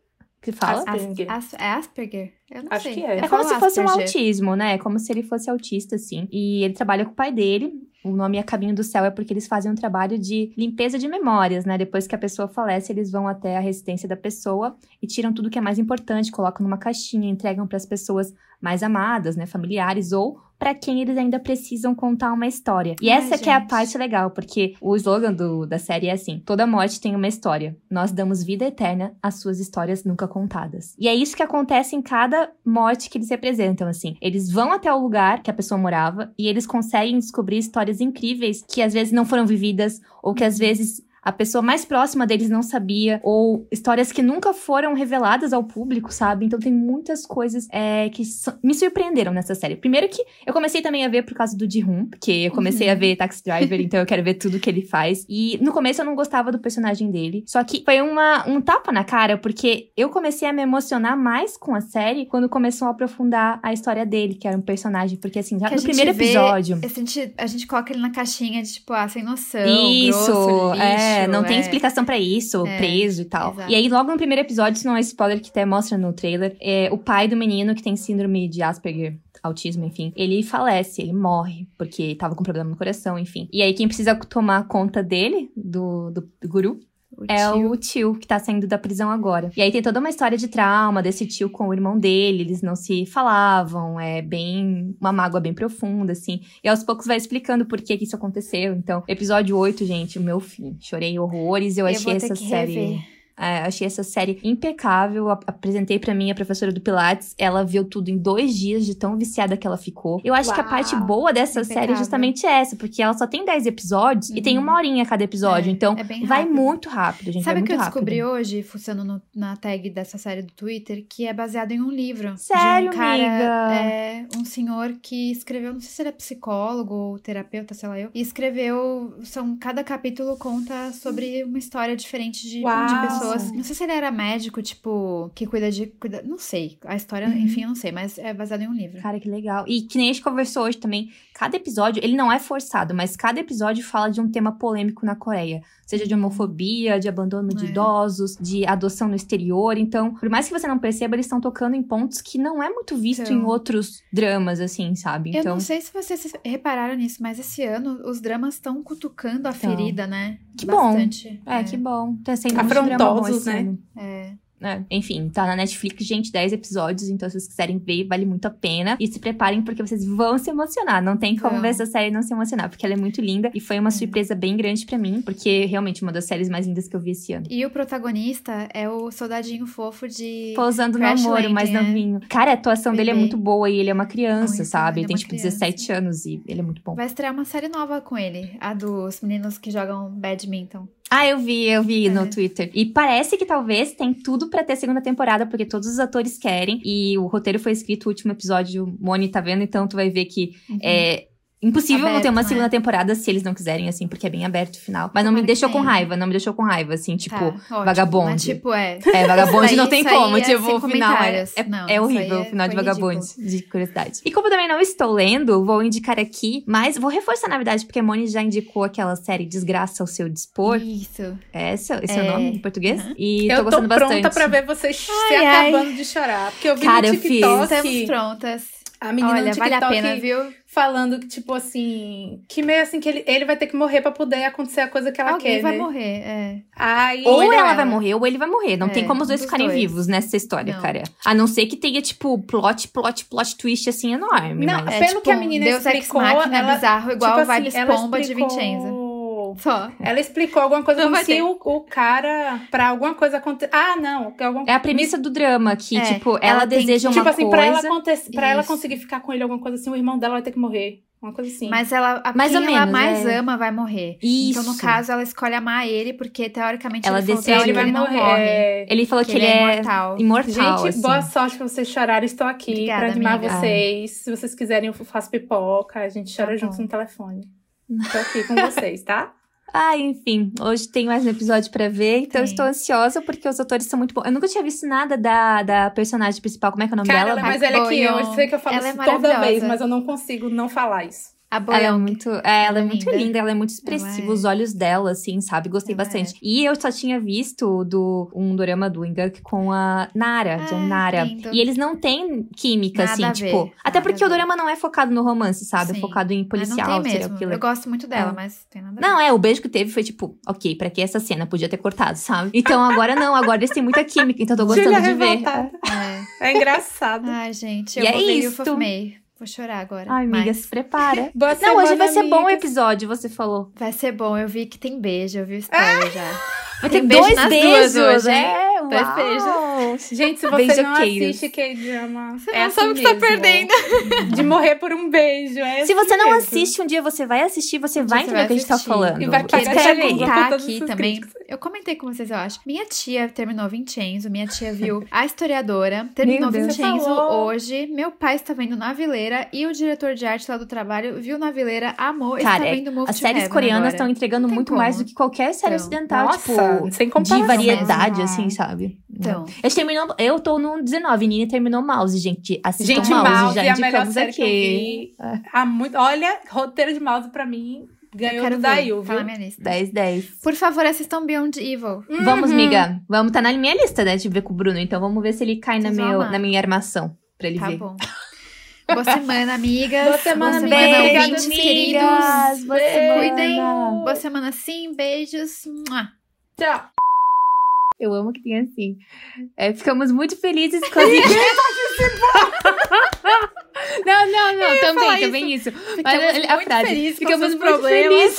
Speaker 1: que fala?
Speaker 3: Asperger.
Speaker 2: As- é Asperger? Eu não
Speaker 3: Acho
Speaker 2: sei.
Speaker 3: que é.
Speaker 1: É como se fosse um
Speaker 2: Asperger.
Speaker 1: autismo, né? É como se ele fosse autista, assim. E ele trabalha com o pai dele. O nome é Caminho do Céu é porque eles fazem um trabalho de limpeza de memórias, né? Depois que a pessoa falece, eles vão até a residência da pessoa e tiram tudo que é mais importante, colocam numa caixinha, entregam para as pessoas mais amadas, né? Familiares ou para quem eles ainda precisam contar uma história. E
Speaker 2: Ai,
Speaker 1: essa que é a
Speaker 2: gente.
Speaker 1: parte legal, porque o slogan do, da série é assim: toda morte tem uma história. Nós damos vida eterna às suas histórias nunca contadas. E é isso que acontece em cada morte que eles representam, assim. Eles vão até o lugar que a pessoa morava e eles conseguem descobrir histórias incríveis que às vezes não foram vividas ou que às vezes a pessoa mais próxima deles não sabia, ou histórias que nunca foram reveladas ao público, sabe? Então tem muitas coisas é, que me surpreenderam nessa série. Primeiro que eu comecei também a ver por causa do Ji-Hoon, porque eu comecei
Speaker 2: Uhum.
Speaker 1: a ver Taxi Driver, então eu quero ver tudo que ele faz. E no começo eu não gostava do personagem dele, só que foi uma, um tapa na cara, porque eu comecei a me emocionar mais com a série quando começou a aprofundar a história dele, que era um personagem, porque assim, já
Speaker 2: Que
Speaker 1: no primeiro
Speaker 2: vê-
Speaker 1: episódio...
Speaker 2: A gente, a gente coloca ele na caixinha de, tipo, ah, sem noção.
Speaker 1: Isso,
Speaker 2: grosso, lixo,
Speaker 1: é, não tem
Speaker 2: é.
Speaker 1: explicação pra isso,
Speaker 2: É,
Speaker 1: preso e tal.
Speaker 2: exato.
Speaker 1: E aí, logo no primeiro episódio, isso não é spoiler que até mostra no trailer, é o pai do menino que tem síndrome de Asperger, autismo, enfim, ele falece, ele morre, porque tava com problema no coração, enfim. E aí, quem precisa tomar conta dele, do, do guru,
Speaker 2: O
Speaker 1: é
Speaker 2: tio.
Speaker 1: o tio que tá saindo da prisão agora. E aí tem toda uma história de trauma desse tio com o irmão dele, eles não se falavam, é bem. uma mágoa bem profunda, assim. E aos poucos vai explicando por que, que isso aconteceu. Então, episódio 8, gente, o meu fim. Chorei horrores, eu
Speaker 2: Eu
Speaker 1: achei essa
Speaker 2: que
Speaker 1: série.
Speaker 2: rever.
Speaker 1: É, achei essa série impecável. Apresentei pra mim a professora do Pilates. Ela viu tudo em dois dias de tão viciada que ela ficou. Eu acho que a
Speaker 3: Uau,
Speaker 1: parte boa dessa série é
Speaker 2: impecável.
Speaker 1: justamente essa, porque ela só tem 10 episódios e tem
Speaker 2: Uhum.
Speaker 1: uma horinha cada episódio.
Speaker 2: É,
Speaker 1: então,
Speaker 2: é
Speaker 1: vai muito rápido, gente.
Speaker 2: Sabe
Speaker 1: vai
Speaker 2: o que eu
Speaker 1: muito rápido.
Speaker 2: descobri hoje, no- na tag dessa série do Twitter, que é baseado em um livro.
Speaker 1: Sério,
Speaker 2: de um cara,
Speaker 1: amiga?
Speaker 2: É, um senhor que escreveu, não sei se ele é psicólogo ou terapeuta, sei lá eu, e escreveu, são, cada capítulo conta sobre uma história diferente de, de
Speaker 3: Uau.
Speaker 2: Pessoas. Não sei se ele era médico, tipo, que cuida de, cuida, não sei, a história,
Speaker 1: Uhum.
Speaker 2: enfim, eu não sei, mas é baseado em um livro.
Speaker 1: Cara, que legal. E que nem a gente conversou hoje também, cada episódio, ele não é forçado, mas cada episódio fala de um tema polêmico na Coreia. Seja de homofobia, de abandono de
Speaker 2: É.
Speaker 1: idosos, de adoção no exterior. Então, por mais que você não perceba, eles estão tocando em pontos que não é muito visto
Speaker 2: Então.
Speaker 1: em outros dramas, assim, sabe?
Speaker 2: Eu
Speaker 1: Então,
Speaker 2: não sei se vocês repararam nisso, mas esse ano os dramas estão cutucando a
Speaker 1: Então.
Speaker 2: ferida, né?
Speaker 1: Que bom.
Speaker 2: Bastante.
Speaker 1: é, que bom. Tá sendo muito esse
Speaker 3: né?
Speaker 2: É.
Speaker 1: É, enfim, tá na Netflix, gente, 10 episódios, então se vocês quiserem ver, vale muito a pena. E se preparem porque vocês vão se emocionar. Não tem como
Speaker 2: Vão.
Speaker 1: ver essa série e não se emocionar, porque ela é muito linda e foi uma
Speaker 2: É.
Speaker 1: surpresa bem grande pra mim, porque é realmente uma das séries mais lindas que eu vi esse ano.
Speaker 2: E o protagonista é o soldadinho fofo de.
Speaker 1: Pousando no
Speaker 2: Crash
Speaker 1: amor, o mais
Speaker 2: Landing, é.
Speaker 1: novinho. Cara, a atuação dele é
Speaker 2: Bebê.
Speaker 1: muito boa e ele é uma criança,
Speaker 2: Muito,
Speaker 1: sabe?
Speaker 2: ele é
Speaker 1: Ele tem tipo
Speaker 2: criança.
Speaker 1: 17 anos e ele é muito bom.
Speaker 2: Vai estrear uma série nova com ele, a dos meninos que jogam badminton.
Speaker 1: Ah, eu vi, eu vi
Speaker 2: É.
Speaker 1: no Twitter. E parece que talvez tem tudo pra ter segunda temporada, porque todos os atores querem. E o roteiro foi escrito, o último episódio, o Moni tá vendo, então tu vai ver que é impossível não ter
Speaker 2: Aberto,
Speaker 1: uma
Speaker 2: né?
Speaker 1: segunda temporada se eles não quiserem, assim, porque é bem aberto o final. Mas não me
Speaker 2: Tomara que
Speaker 1: deixou com raiva, não me deixou com raiva, assim, tipo,
Speaker 2: Tá.
Speaker 1: Vagabonde.
Speaker 2: Mas, tipo, é.
Speaker 1: é, Vagabonde não tem como,
Speaker 2: é
Speaker 1: tipo, o final é, é,
Speaker 2: Não,
Speaker 1: é horrível, o final de Vagabonde, de curiosidade. E como eu também não estou lendo, vou indicar aqui, mas vou reforçar, na verdade, porque a Moni já indicou aquela série Desgraça ao Seu Dispor.
Speaker 2: Isso.
Speaker 1: Essa, esse é, o
Speaker 2: É.
Speaker 1: nome em português?
Speaker 2: Uhum.
Speaker 1: E
Speaker 3: eu
Speaker 1: tô
Speaker 3: tô
Speaker 1: gostando
Speaker 3: pronta
Speaker 1: bastante.
Speaker 3: pra ver vocês se
Speaker 2: Ai, ai.
Speaker 3: acabando de chorar. Porque eu vi
Speaker 1: Cara, eu
Speaker 3: no TikTok
Speaker 2: Estamos prontas.
Speaker 3: A menina
Speaker 2: Olha,
Speaker 3: no
Speaker 2: vale a
Speaker 3: TikTok
Speaker 2: pena, viu?
Speaker 3: falando que, tipo assim, que meio assim que ele, ele vai ter que morrer pra poder acontecer a coisa que ela
Speaker 2: Alguém
Speaker 3: quer,
Speaker 2: vai
Speaker 3: né?
Speaker 2: morrer, é.
Speaker 3: Aí,
Speaker 1: Ou ela
Speaker 2: ela.
Speaker 1: vai morrer, ou ele vai morrer. Não
Speaker 2: É,
Speaker 1: tem como os dois ficarem
Speaker 2: dois.
Speaker 1: vivos nessa história,
Speaker 2: Não.
Speaker 1: cara. A não ser que tenha, tipo, plot, plot, plot twist, assim, enorme.
Speaker 3: Não,
Speaker 1: mas...
Speaker 2: É
Speaker 3: Pelo
Speaker 2: tipo
Speaker 3: que a menina
Speaker 2: Deus Ex
Speaker 3: explicou,
Speaker 2: Machina
Speaker 3: ela-
Speaker 2: bizarro, igual
Speaker 3: tipo
Speaker 2: o
Speaker 3: assim, ela
Speaker 2: Pomba de
Speaker 3: explicou-
Speaker 2: Vincenzo. Só.
Speaker 3: Ela explicou alguma coisa
Speaker 2: Não
Speaker 3: como se o, o cara, pra alguma coisa acontecer. Ah, não. que alguma-
Speaker 1: É a premissa do drama, que,
Speaker 2: É,
Speaker 1: tipo, ela,
Speaker 2: ela
Speaker 1: deseja
Speaker 2: que-
Speaker 1: uma
Speaker 3: Tipo assim,
Speaker 1: coisa...
Speaker 3: pra ela, acontecer, pra ela conseguir ficar com ele, alguma coisa assim, o irmão dela vai ter que morrer. Uma coisa assim.
Speaker 2: Mas ela, a
Speaker 1: Mais
Speaker 2: quem
Speaker 1: ou
Speaker 2: ela
Speaker 1: menos,
Speaker 2: mais
Speaker 1: é.
Speaker 2: ama vai morrer.
Speaker 1: Isso.
Speaker 2: Então, no caso, ela escolhe amar ele, porque teoricamente
Speaker 1: Ela
Speaker 2: ele pra
Speaker 3: ele vai
Speaker 2: ele
Speaker 3: morrer.
Speaker 2: morre.
Speaker 3: é.
Speaker 1: Ele falou
Speaker 2: Que
Speaker 1: que,
Speaker 2: ele
Speaker 1: ele
Speaker 2: é
Speaker 1: é
Speaker 2: imortal.
Speaker 1: imortal,
Speaker 3: Gente,
Speaker 1: assim.
Speaker 3: boa sorte pra vocês chorarem. Estou aqui
Speaker 2: Obrigada,
Speaker 3: pra animar
Speaker 2: amiga.
Speaker 3: vocês. Se vocês quiserem, eu faço pipoca. A gente chora
Speaker 2: Tá
Speaker 3: juntos
Speaker 2: bom.
Speaker 3: no telefone. Tô aqui com vocês, tá?
Speaker 1: Ah, enfim, hoje tem mais um episódio pra ver, então estou ansiosa porque os atores são muito bons. Eu nunca tinha visto nada da, da personagem principal, como é que é o nome
Speaker 3: Cara,
Speaker 1: dela?
Speaker 3: ela é que eu. Eu sei que eu falo
Speaker 2: Ela é
Speaker 3: isso toda
Speaker 2: maravilhosa.
Speaker 3: vez, mas eu não consigo não falar isso.
Speaker 2: A
Speaker 1: Ela é muito, é, ela
Speaker 2: Ela
Speaker 1: é
Speaker 2: é
Speaker 1: muito
Speaker 2: linda.
Speaker 1: linda, ela é muito expressiva,
Speaker 2: é.
Speaker 1: os olhos dela, assim, sabe? Gostei
Speaker 2: Ela
Speaker 1: bastante. E eu só tinha visto do, um dorama do Ingak com a Nara,
Speaker 2: Ah,
Speaker 1: John Nara.
Speaker 2: lindo.
Speaker 1: E eles não têm química,
Speaker 2: Nada
Speaker 1: assim, tipo.
Speaker 2: ver,
Speaker 1: até
Speaker 2: nada
Speaker 1: porque o
Speaker 2: ver.
Speaker 1: dorama não é focado no romance, sabe? É
Speaker 2: Sim.
Speaker 1: focado em
Speaker 2: Mas
Speaker 1: policial,
Speaker 2: não tem
Speaker 1: serial
Speaker 2: mesmo.
Speaker 1: killer.
Speaker 2: Eu gosto muito dela,
Speaker 1: É.
Speaker 2: mas tem nada a ver.
Speaker 1: Não, é, o beijo que teve foi tipo, ok, pra que essa cena? Podia ter cortado, sabe? Então agora não, agora eles têm muita química, então eu tô gostando
Speaker 3: Julia
Speaker 1: de ver.
Speaker 3: revoltada.
Speaker 2: É.
Speaker 3: É engraçado.
Speaker 2: Ai, gente,
Speaker 1: E
Speaker 2: eu
Speaker 1: é
Speaker 2: vou ver
Speaker 1: isto.
Speaker 2: o May. Vou chorar agora.
Speaker 1: Ai, amiga,
Speaker 2: mas
Speaker 1: se prepara.
Speaker 3: Boa
Speaker 1: Não, hoje vai ser bom o episódio, você falou.
Speaker 2: Vai ser bom. Eu vi que tem beijo, eu vi o spoiler já.
Speaker 1: Vai ter
Speaker 2: beijo
Speaker 1: dois beijos,
Speaker 2: duas hoje,
Speaker 1: é,
Speaker 2: Dois
Speaker 1: uau.
Speaker 3: Gente, se você não assiste K-drama,
Speaker 2: Você
Speaker 3: é
Speaker 2: não
Speaker 3: assim
Speaker 2: sabe o que tá perdendo.
Speaker 3: De morrer por um beijo. é
Speaker 1: Se
Speaker 3: assim
Speaker 1: você não
Speaker 3: mesmo.
Speaker 1: assiste, um dia você vai assistir, você vai
Speaker 2: Você
Speaker 1: entender o que a gente tá falando.
Speaker 3: E vai querer todas
Speaker 2: aqui também.
Speaker 3: críticas.
Speaker 2: Eu comentei com vocês, eu acho. Minha tia terminou Vincenzo, minha tia viu A Historiadora, terminou
Speaker 1: Meu Deus.
Speaker 2: Vincenzo hoje. Meu pai está vendo Navileira e o diretor de arte lá do trabalho viu Navileira, amou e
Speaker 1: Cara,
Speaker 2: está
Speaker 1: é-
Speaker 2: vendo Move
Speaker 1: As séries coreanas estão entregando muito
Speaker 2: como.
Speaker 1: mais do que qualquer série
Speaker 2: Então,
Speaker 1: ocidental,
Speaker 3: Nossa,
Speaker 1: tipo,
Speaker 3: sem
Speaker 1: de variedade,
Speaker 3: mesmo.
Speaker 1: assim, sabe?
Speaker 2: Então.
Speaker 1: A gente terminou, eu tô no 19, Nini terminou Mouse, gente. Assistam
Speaker 3: Gente,
Speaker 1: Mouse,
Speaker 3: Mouse
Speaker 1: já
Speaker 3: é a melhor série
Speaker 1: aqui.
Speaker 3: que eu vi.
Speaker 1: É.
Speaker 3: Há muito... Olha, roteiro de mouse pra mim
Speaker 2: Eu
Speaker 3: ganhou
Speaker 2: quero
Speaker 3: do
Speaker 2: ver,
Speaker 3: Dail,
Speaker 2: tá na
Speaker 3: viu?
Speaker 2: minha lista.
Speaker 1: 10, 10.
Speaker 2: Por favor, assistam Beyond Evil.
Speaker 1: Vamos,
Speaker 3: Uhum.
Speaker 1: miga. Vamos, tá na minha lista, né, de ver com o Bruno. Então vamos ver se ele cai na,
Speaker 2: Vocês
Speaker 1: meu,
Speaker 2: amar.
Speaker 1: na minha armação, pra ele
Speaker 2: Tá
Speaker 1: ver.
Speaker 2: bom. Boa semana, amigas.
Speaker 3: Boa semana,
Speaker 2: Boa
Speaker 3: amigas.
Speaker 2: semana, ouvintes
Speaker 3: amigas.
Speaker 2: queridos.
Speaker 1: Boa
Speaker 2: Se
Speaker 1: semana.
Speaker 2: cuidem. Boa semana sim. Beijos.
Speaker 3: Tchau.
Speaker 1: Eu amo que tem assim. É, ficamos muito felizes com as Não, não, não. Também, também isso.
Speaker 2: Ficamos
Speaker 1: Mas a
Speaker 2: muito
Speaker 1: frase.
Speaker 2: felizes com
Speaker 1: ficamos muito
Speaker 2: problemas.
Speaker 1: felizes.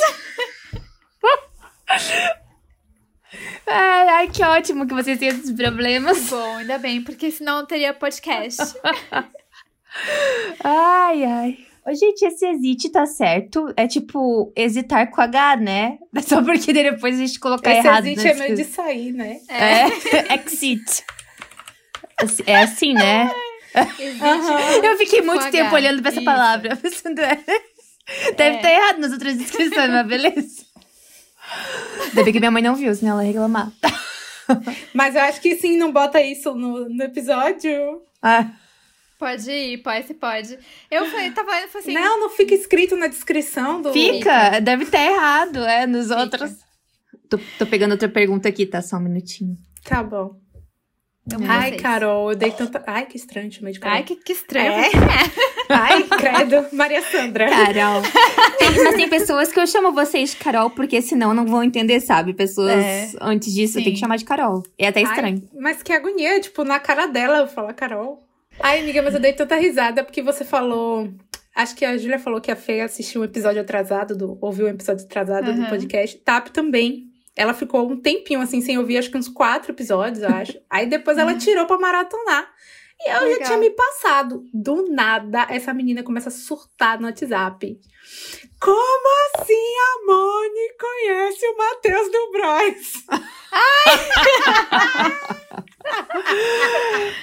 Speaker 1: Ai, ai, que ótimo que vocês têm esses problemas.
Speaker 2: Bom, ainda bem, porque senão não teria podcast.
Speaker 1: Ai, ai. Ô, gente, esse exit tá certo. É tipo, hesitar com H, né? Só porque depois a gente colocar
Speaker 3: Esse
Speaker 1: errado.
Speaker 3: existe
Speaker 1: na
Speaker 3: é meio de sair, né?
Speaker 1: É, exit. Assim- É assim, né?
Speaker 2: Existe.
Speaker 1: Eu fiquei muito
Speaker 2: Com
Speaker 1: tempo
Speaker 2: H.
Speaker 1: olhando pra essa
Speaker 2: Isso.
Speaker 1: palavra, pensando, é. Deve
Speaker 2: É.
Speaker 1: estar errado nas outras descrições, mas beleza. Ainda bem que minha mãe não viu, senão ela ia reclamar.
Speaker 3: Mas eu acho que sim, não bota isso no, no episódio.
Speaker 1: Ah,
Speaker 2: Pode ir, pode, se pode. Eu falei, tava falando assim.
Speaker 3: Não, não fica escrito na descrição do.
Speaker 1: fica, deve estar errado, é, nos outros. Tô, tô pegando outra pergunta aqui, tá? Só um minutinho.
Speaker 3: Tá bom. Ai,
Speaker 2: vocês.
Speaker 3: Carol, eu dei tanta. Ai, que estranho, chamei de Carol.
Speaker 2: Ai, que, que estranho.
Speaker 3: É? Ai, credo. Maria Sandra.
Speaker 1: Carol. Mas tem pessoas que eu chamo vocês de Carol, porque senão não vão entender, sabe? Pessoas
Speaker 2: É.
Speaker 1: antes disso, eu tenho que
Speaker 2: Sim.
Speaker 1: chamar de Carol. É até estranho.
Speaker 3: Ai, mas que agonia, tipo, na cara dela eu falar Carol. Ai, amiga, mas eu dei tanta risada porque você falou. Acho que a Júlia falou que a Fê assistiu um episódio atrasado, do, ouviu um episódio atrasado do
Speaker 2: Aham.
Speaker 3: podcast. Tap também. Ela ficou um tempinho assim sem ouvir, acho que uns quatro episódios, eu acho. Aí depois ela tirou pra maratonar. E eu já
Speaker 2: Legal.
Speaker 3: tinha me passado. Do nada, essa menina começa a surtar no WhatsApp. Como assim a Moni conhece o Matheus do Bros?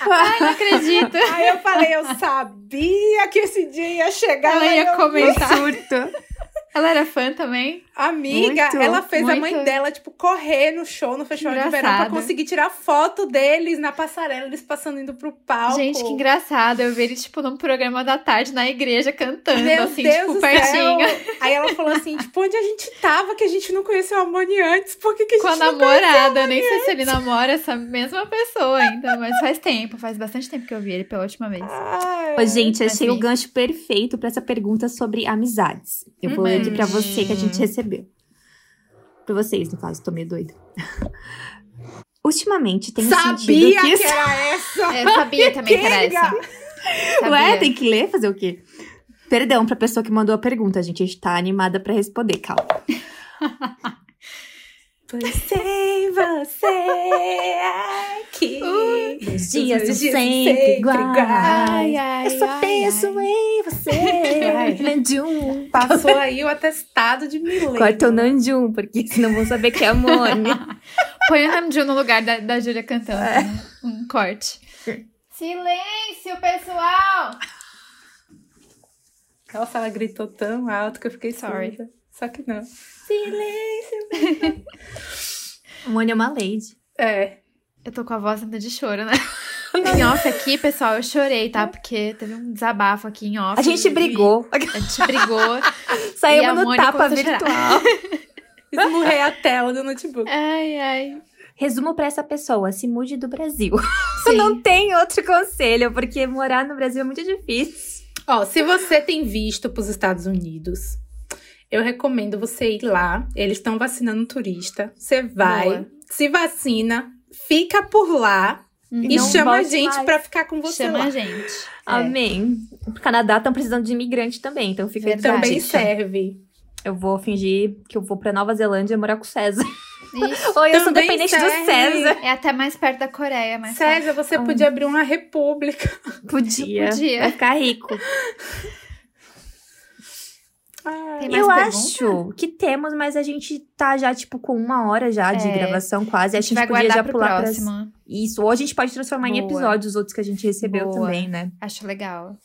Speaker 2: Ai, não acredito.
Speaker 3: Aí eu falei, eu sabia que esse dia ia chegar.
Speaker 2: Ela ia comentar.
Speaker 1: Surto.
Speaker 2: Ela era fã também?
Speaker 3: Amiga,
Speaker 1: Muito,
Speaker 3: ela fez a mãe
Speaker 2: muito.
Speaker 3: dela, tipo, correr no show, no festival de verão, pra conseguir tirar foto deles na passarela, eles passando indo pro palco.
Speaker 2: Gente, que engraçado. Eu vi ele, tipo, num programa da tarde na igreja cantando,
Speaker 3: Meu
Speaker 2: assim,
Speaker 3: Deus
Speaker 2: tipo,
Speaker 3: do
Speaker 2: pertinho.
Speaker 3: céu. Aí ela falou assim, tipo, onde a gente tava que a gente não conheceu a Moni antes? Por que, que a gente
Speaker 2: Com a
Speaker 3: não
Speaker 2: namorada. Eu nem sei se ele namora essa mesma pessoa ainda, mas faz tempo, faz bastante tempo que eu vi ele pela última vez.
Speaker 3: Ai,
Speaker 1: Ô, gente, achei o gancho perfeito pra essa pergunta sobre amizades. Eu vou ler aqui pra você que a gente recebeu. Pra vocês, no caso, tô meio doida. Ultimamente tenho
Speaker 3: Sabia
Speaker 1: sentido que...
Speaker 3: que era essa!
Speaker 2: É, Eu sabia também que era essa.
Speaker 1: Ué,
Speaker 2: Sabia.
Speaker 1: tem que ler, fazer o quê? Perdão pra pessoa que mandou a pergunta, a gente está animada pra responder, calma.
Speaker 3: Pois sem você aqui.
Speaker 1: Os dias são sempre iguais.
Speaker 2: Ai, ai,
Speaker 1: Eu só penso em você.
Speaker 3: Ai.
Speaker 1: Nanjum.
Speaker 3: Passou aí o atestado de milênio.
Speaker 1: Corta o Nanjum, porque senão vão saber que é a Mônica.
Speaker 2: Põe o Namjoon no lugar da, da Júlia cantando. né? Um corte. Silêncio, pessoal!
Speaker 3: Nossa, ela gritou tão alto que eu fiquei
Speaker 2: Sorry.
Speaker 3: surda. Só que não. Silêncio.
Speaker 1: A Mônica é uma lady.
Speaker 3: É.
Speaker 2: Eu tô com a voz ainda de choro, né? em off aqui, pessoal, eu chorei, tá? Porque teve um desabafo aqui em off.
Speaker 1: A gente
Speaker 2: e-
Speaker 1: brigou.
Speaker 2: A gente brigou.
Speaker 1: Saímos no
Speaker 2: Mônica
Speaker 1: tapa virtual.
Speaker 3: Esmurrei a tela do notebook.
Speaker 2: Ai, ai.
Speaker 1: Resumo pra essa pessoa: se mude do Brasil.
Speaker 2: Sim.
Speaker 1: Não tem outro conselho, porque morar no Brasil é muito difícil.
Speaker 3: Ó, se você tem visto pros Estados Unidos, eu recomendo você ir lá. Eles estão vacinando turista. Você vai,
Speaker 2: Boa.
Speaker 3: se vacina, fica por lá e
Speaker 1: não
Speaker 3: chama a gente
Speaker 1: mais.
Speaker 3: pra ficar com você
Speaker 2: Chama
Speaker 3: lá.
Speaker 2: a gente.
Speaker 1: Amém. O Canadá estão precisando de imigrante também, então fica aí
Speaker 2: Verdade.
Speaker 3: Também serve.
Speaker 1: Eu vou fingir que eu vou pra Nova Zelândia morar com o César. Oi, eu sou dependente
Speaker 3: serve.
Speaker 1: do César.
Speaker 2: é até mais perto da Coreia, mas.
Speaker 3: César, você
Speaker 1: Hum.
Speaker 3: podia abrir uma república.
Speaker 1: Podia.
Speaker 2: Podia.
Speaker 1: Vai ficar rico. Eu acho que temos, mas a gente tá já, tipo, com uma hora já de
Speaker 2: É.
Speaker 1: gravação quase.
Speaker 2: A
Speaker 1: Acho
Speaker 2: gente
Speaker 1: que a
Speaker 2: vai
Speaker 1: gente podia já pular
Speaker 2: próximo.
Speaker 1: Isso. Ou a gente pode transformar em
Speaker 2: Boa.
Speaker 1: episódios, os outros que a gente recebeu
Speaker 2: Boa.
Speaker 1: também, né?
Speaker 2: Acho legal.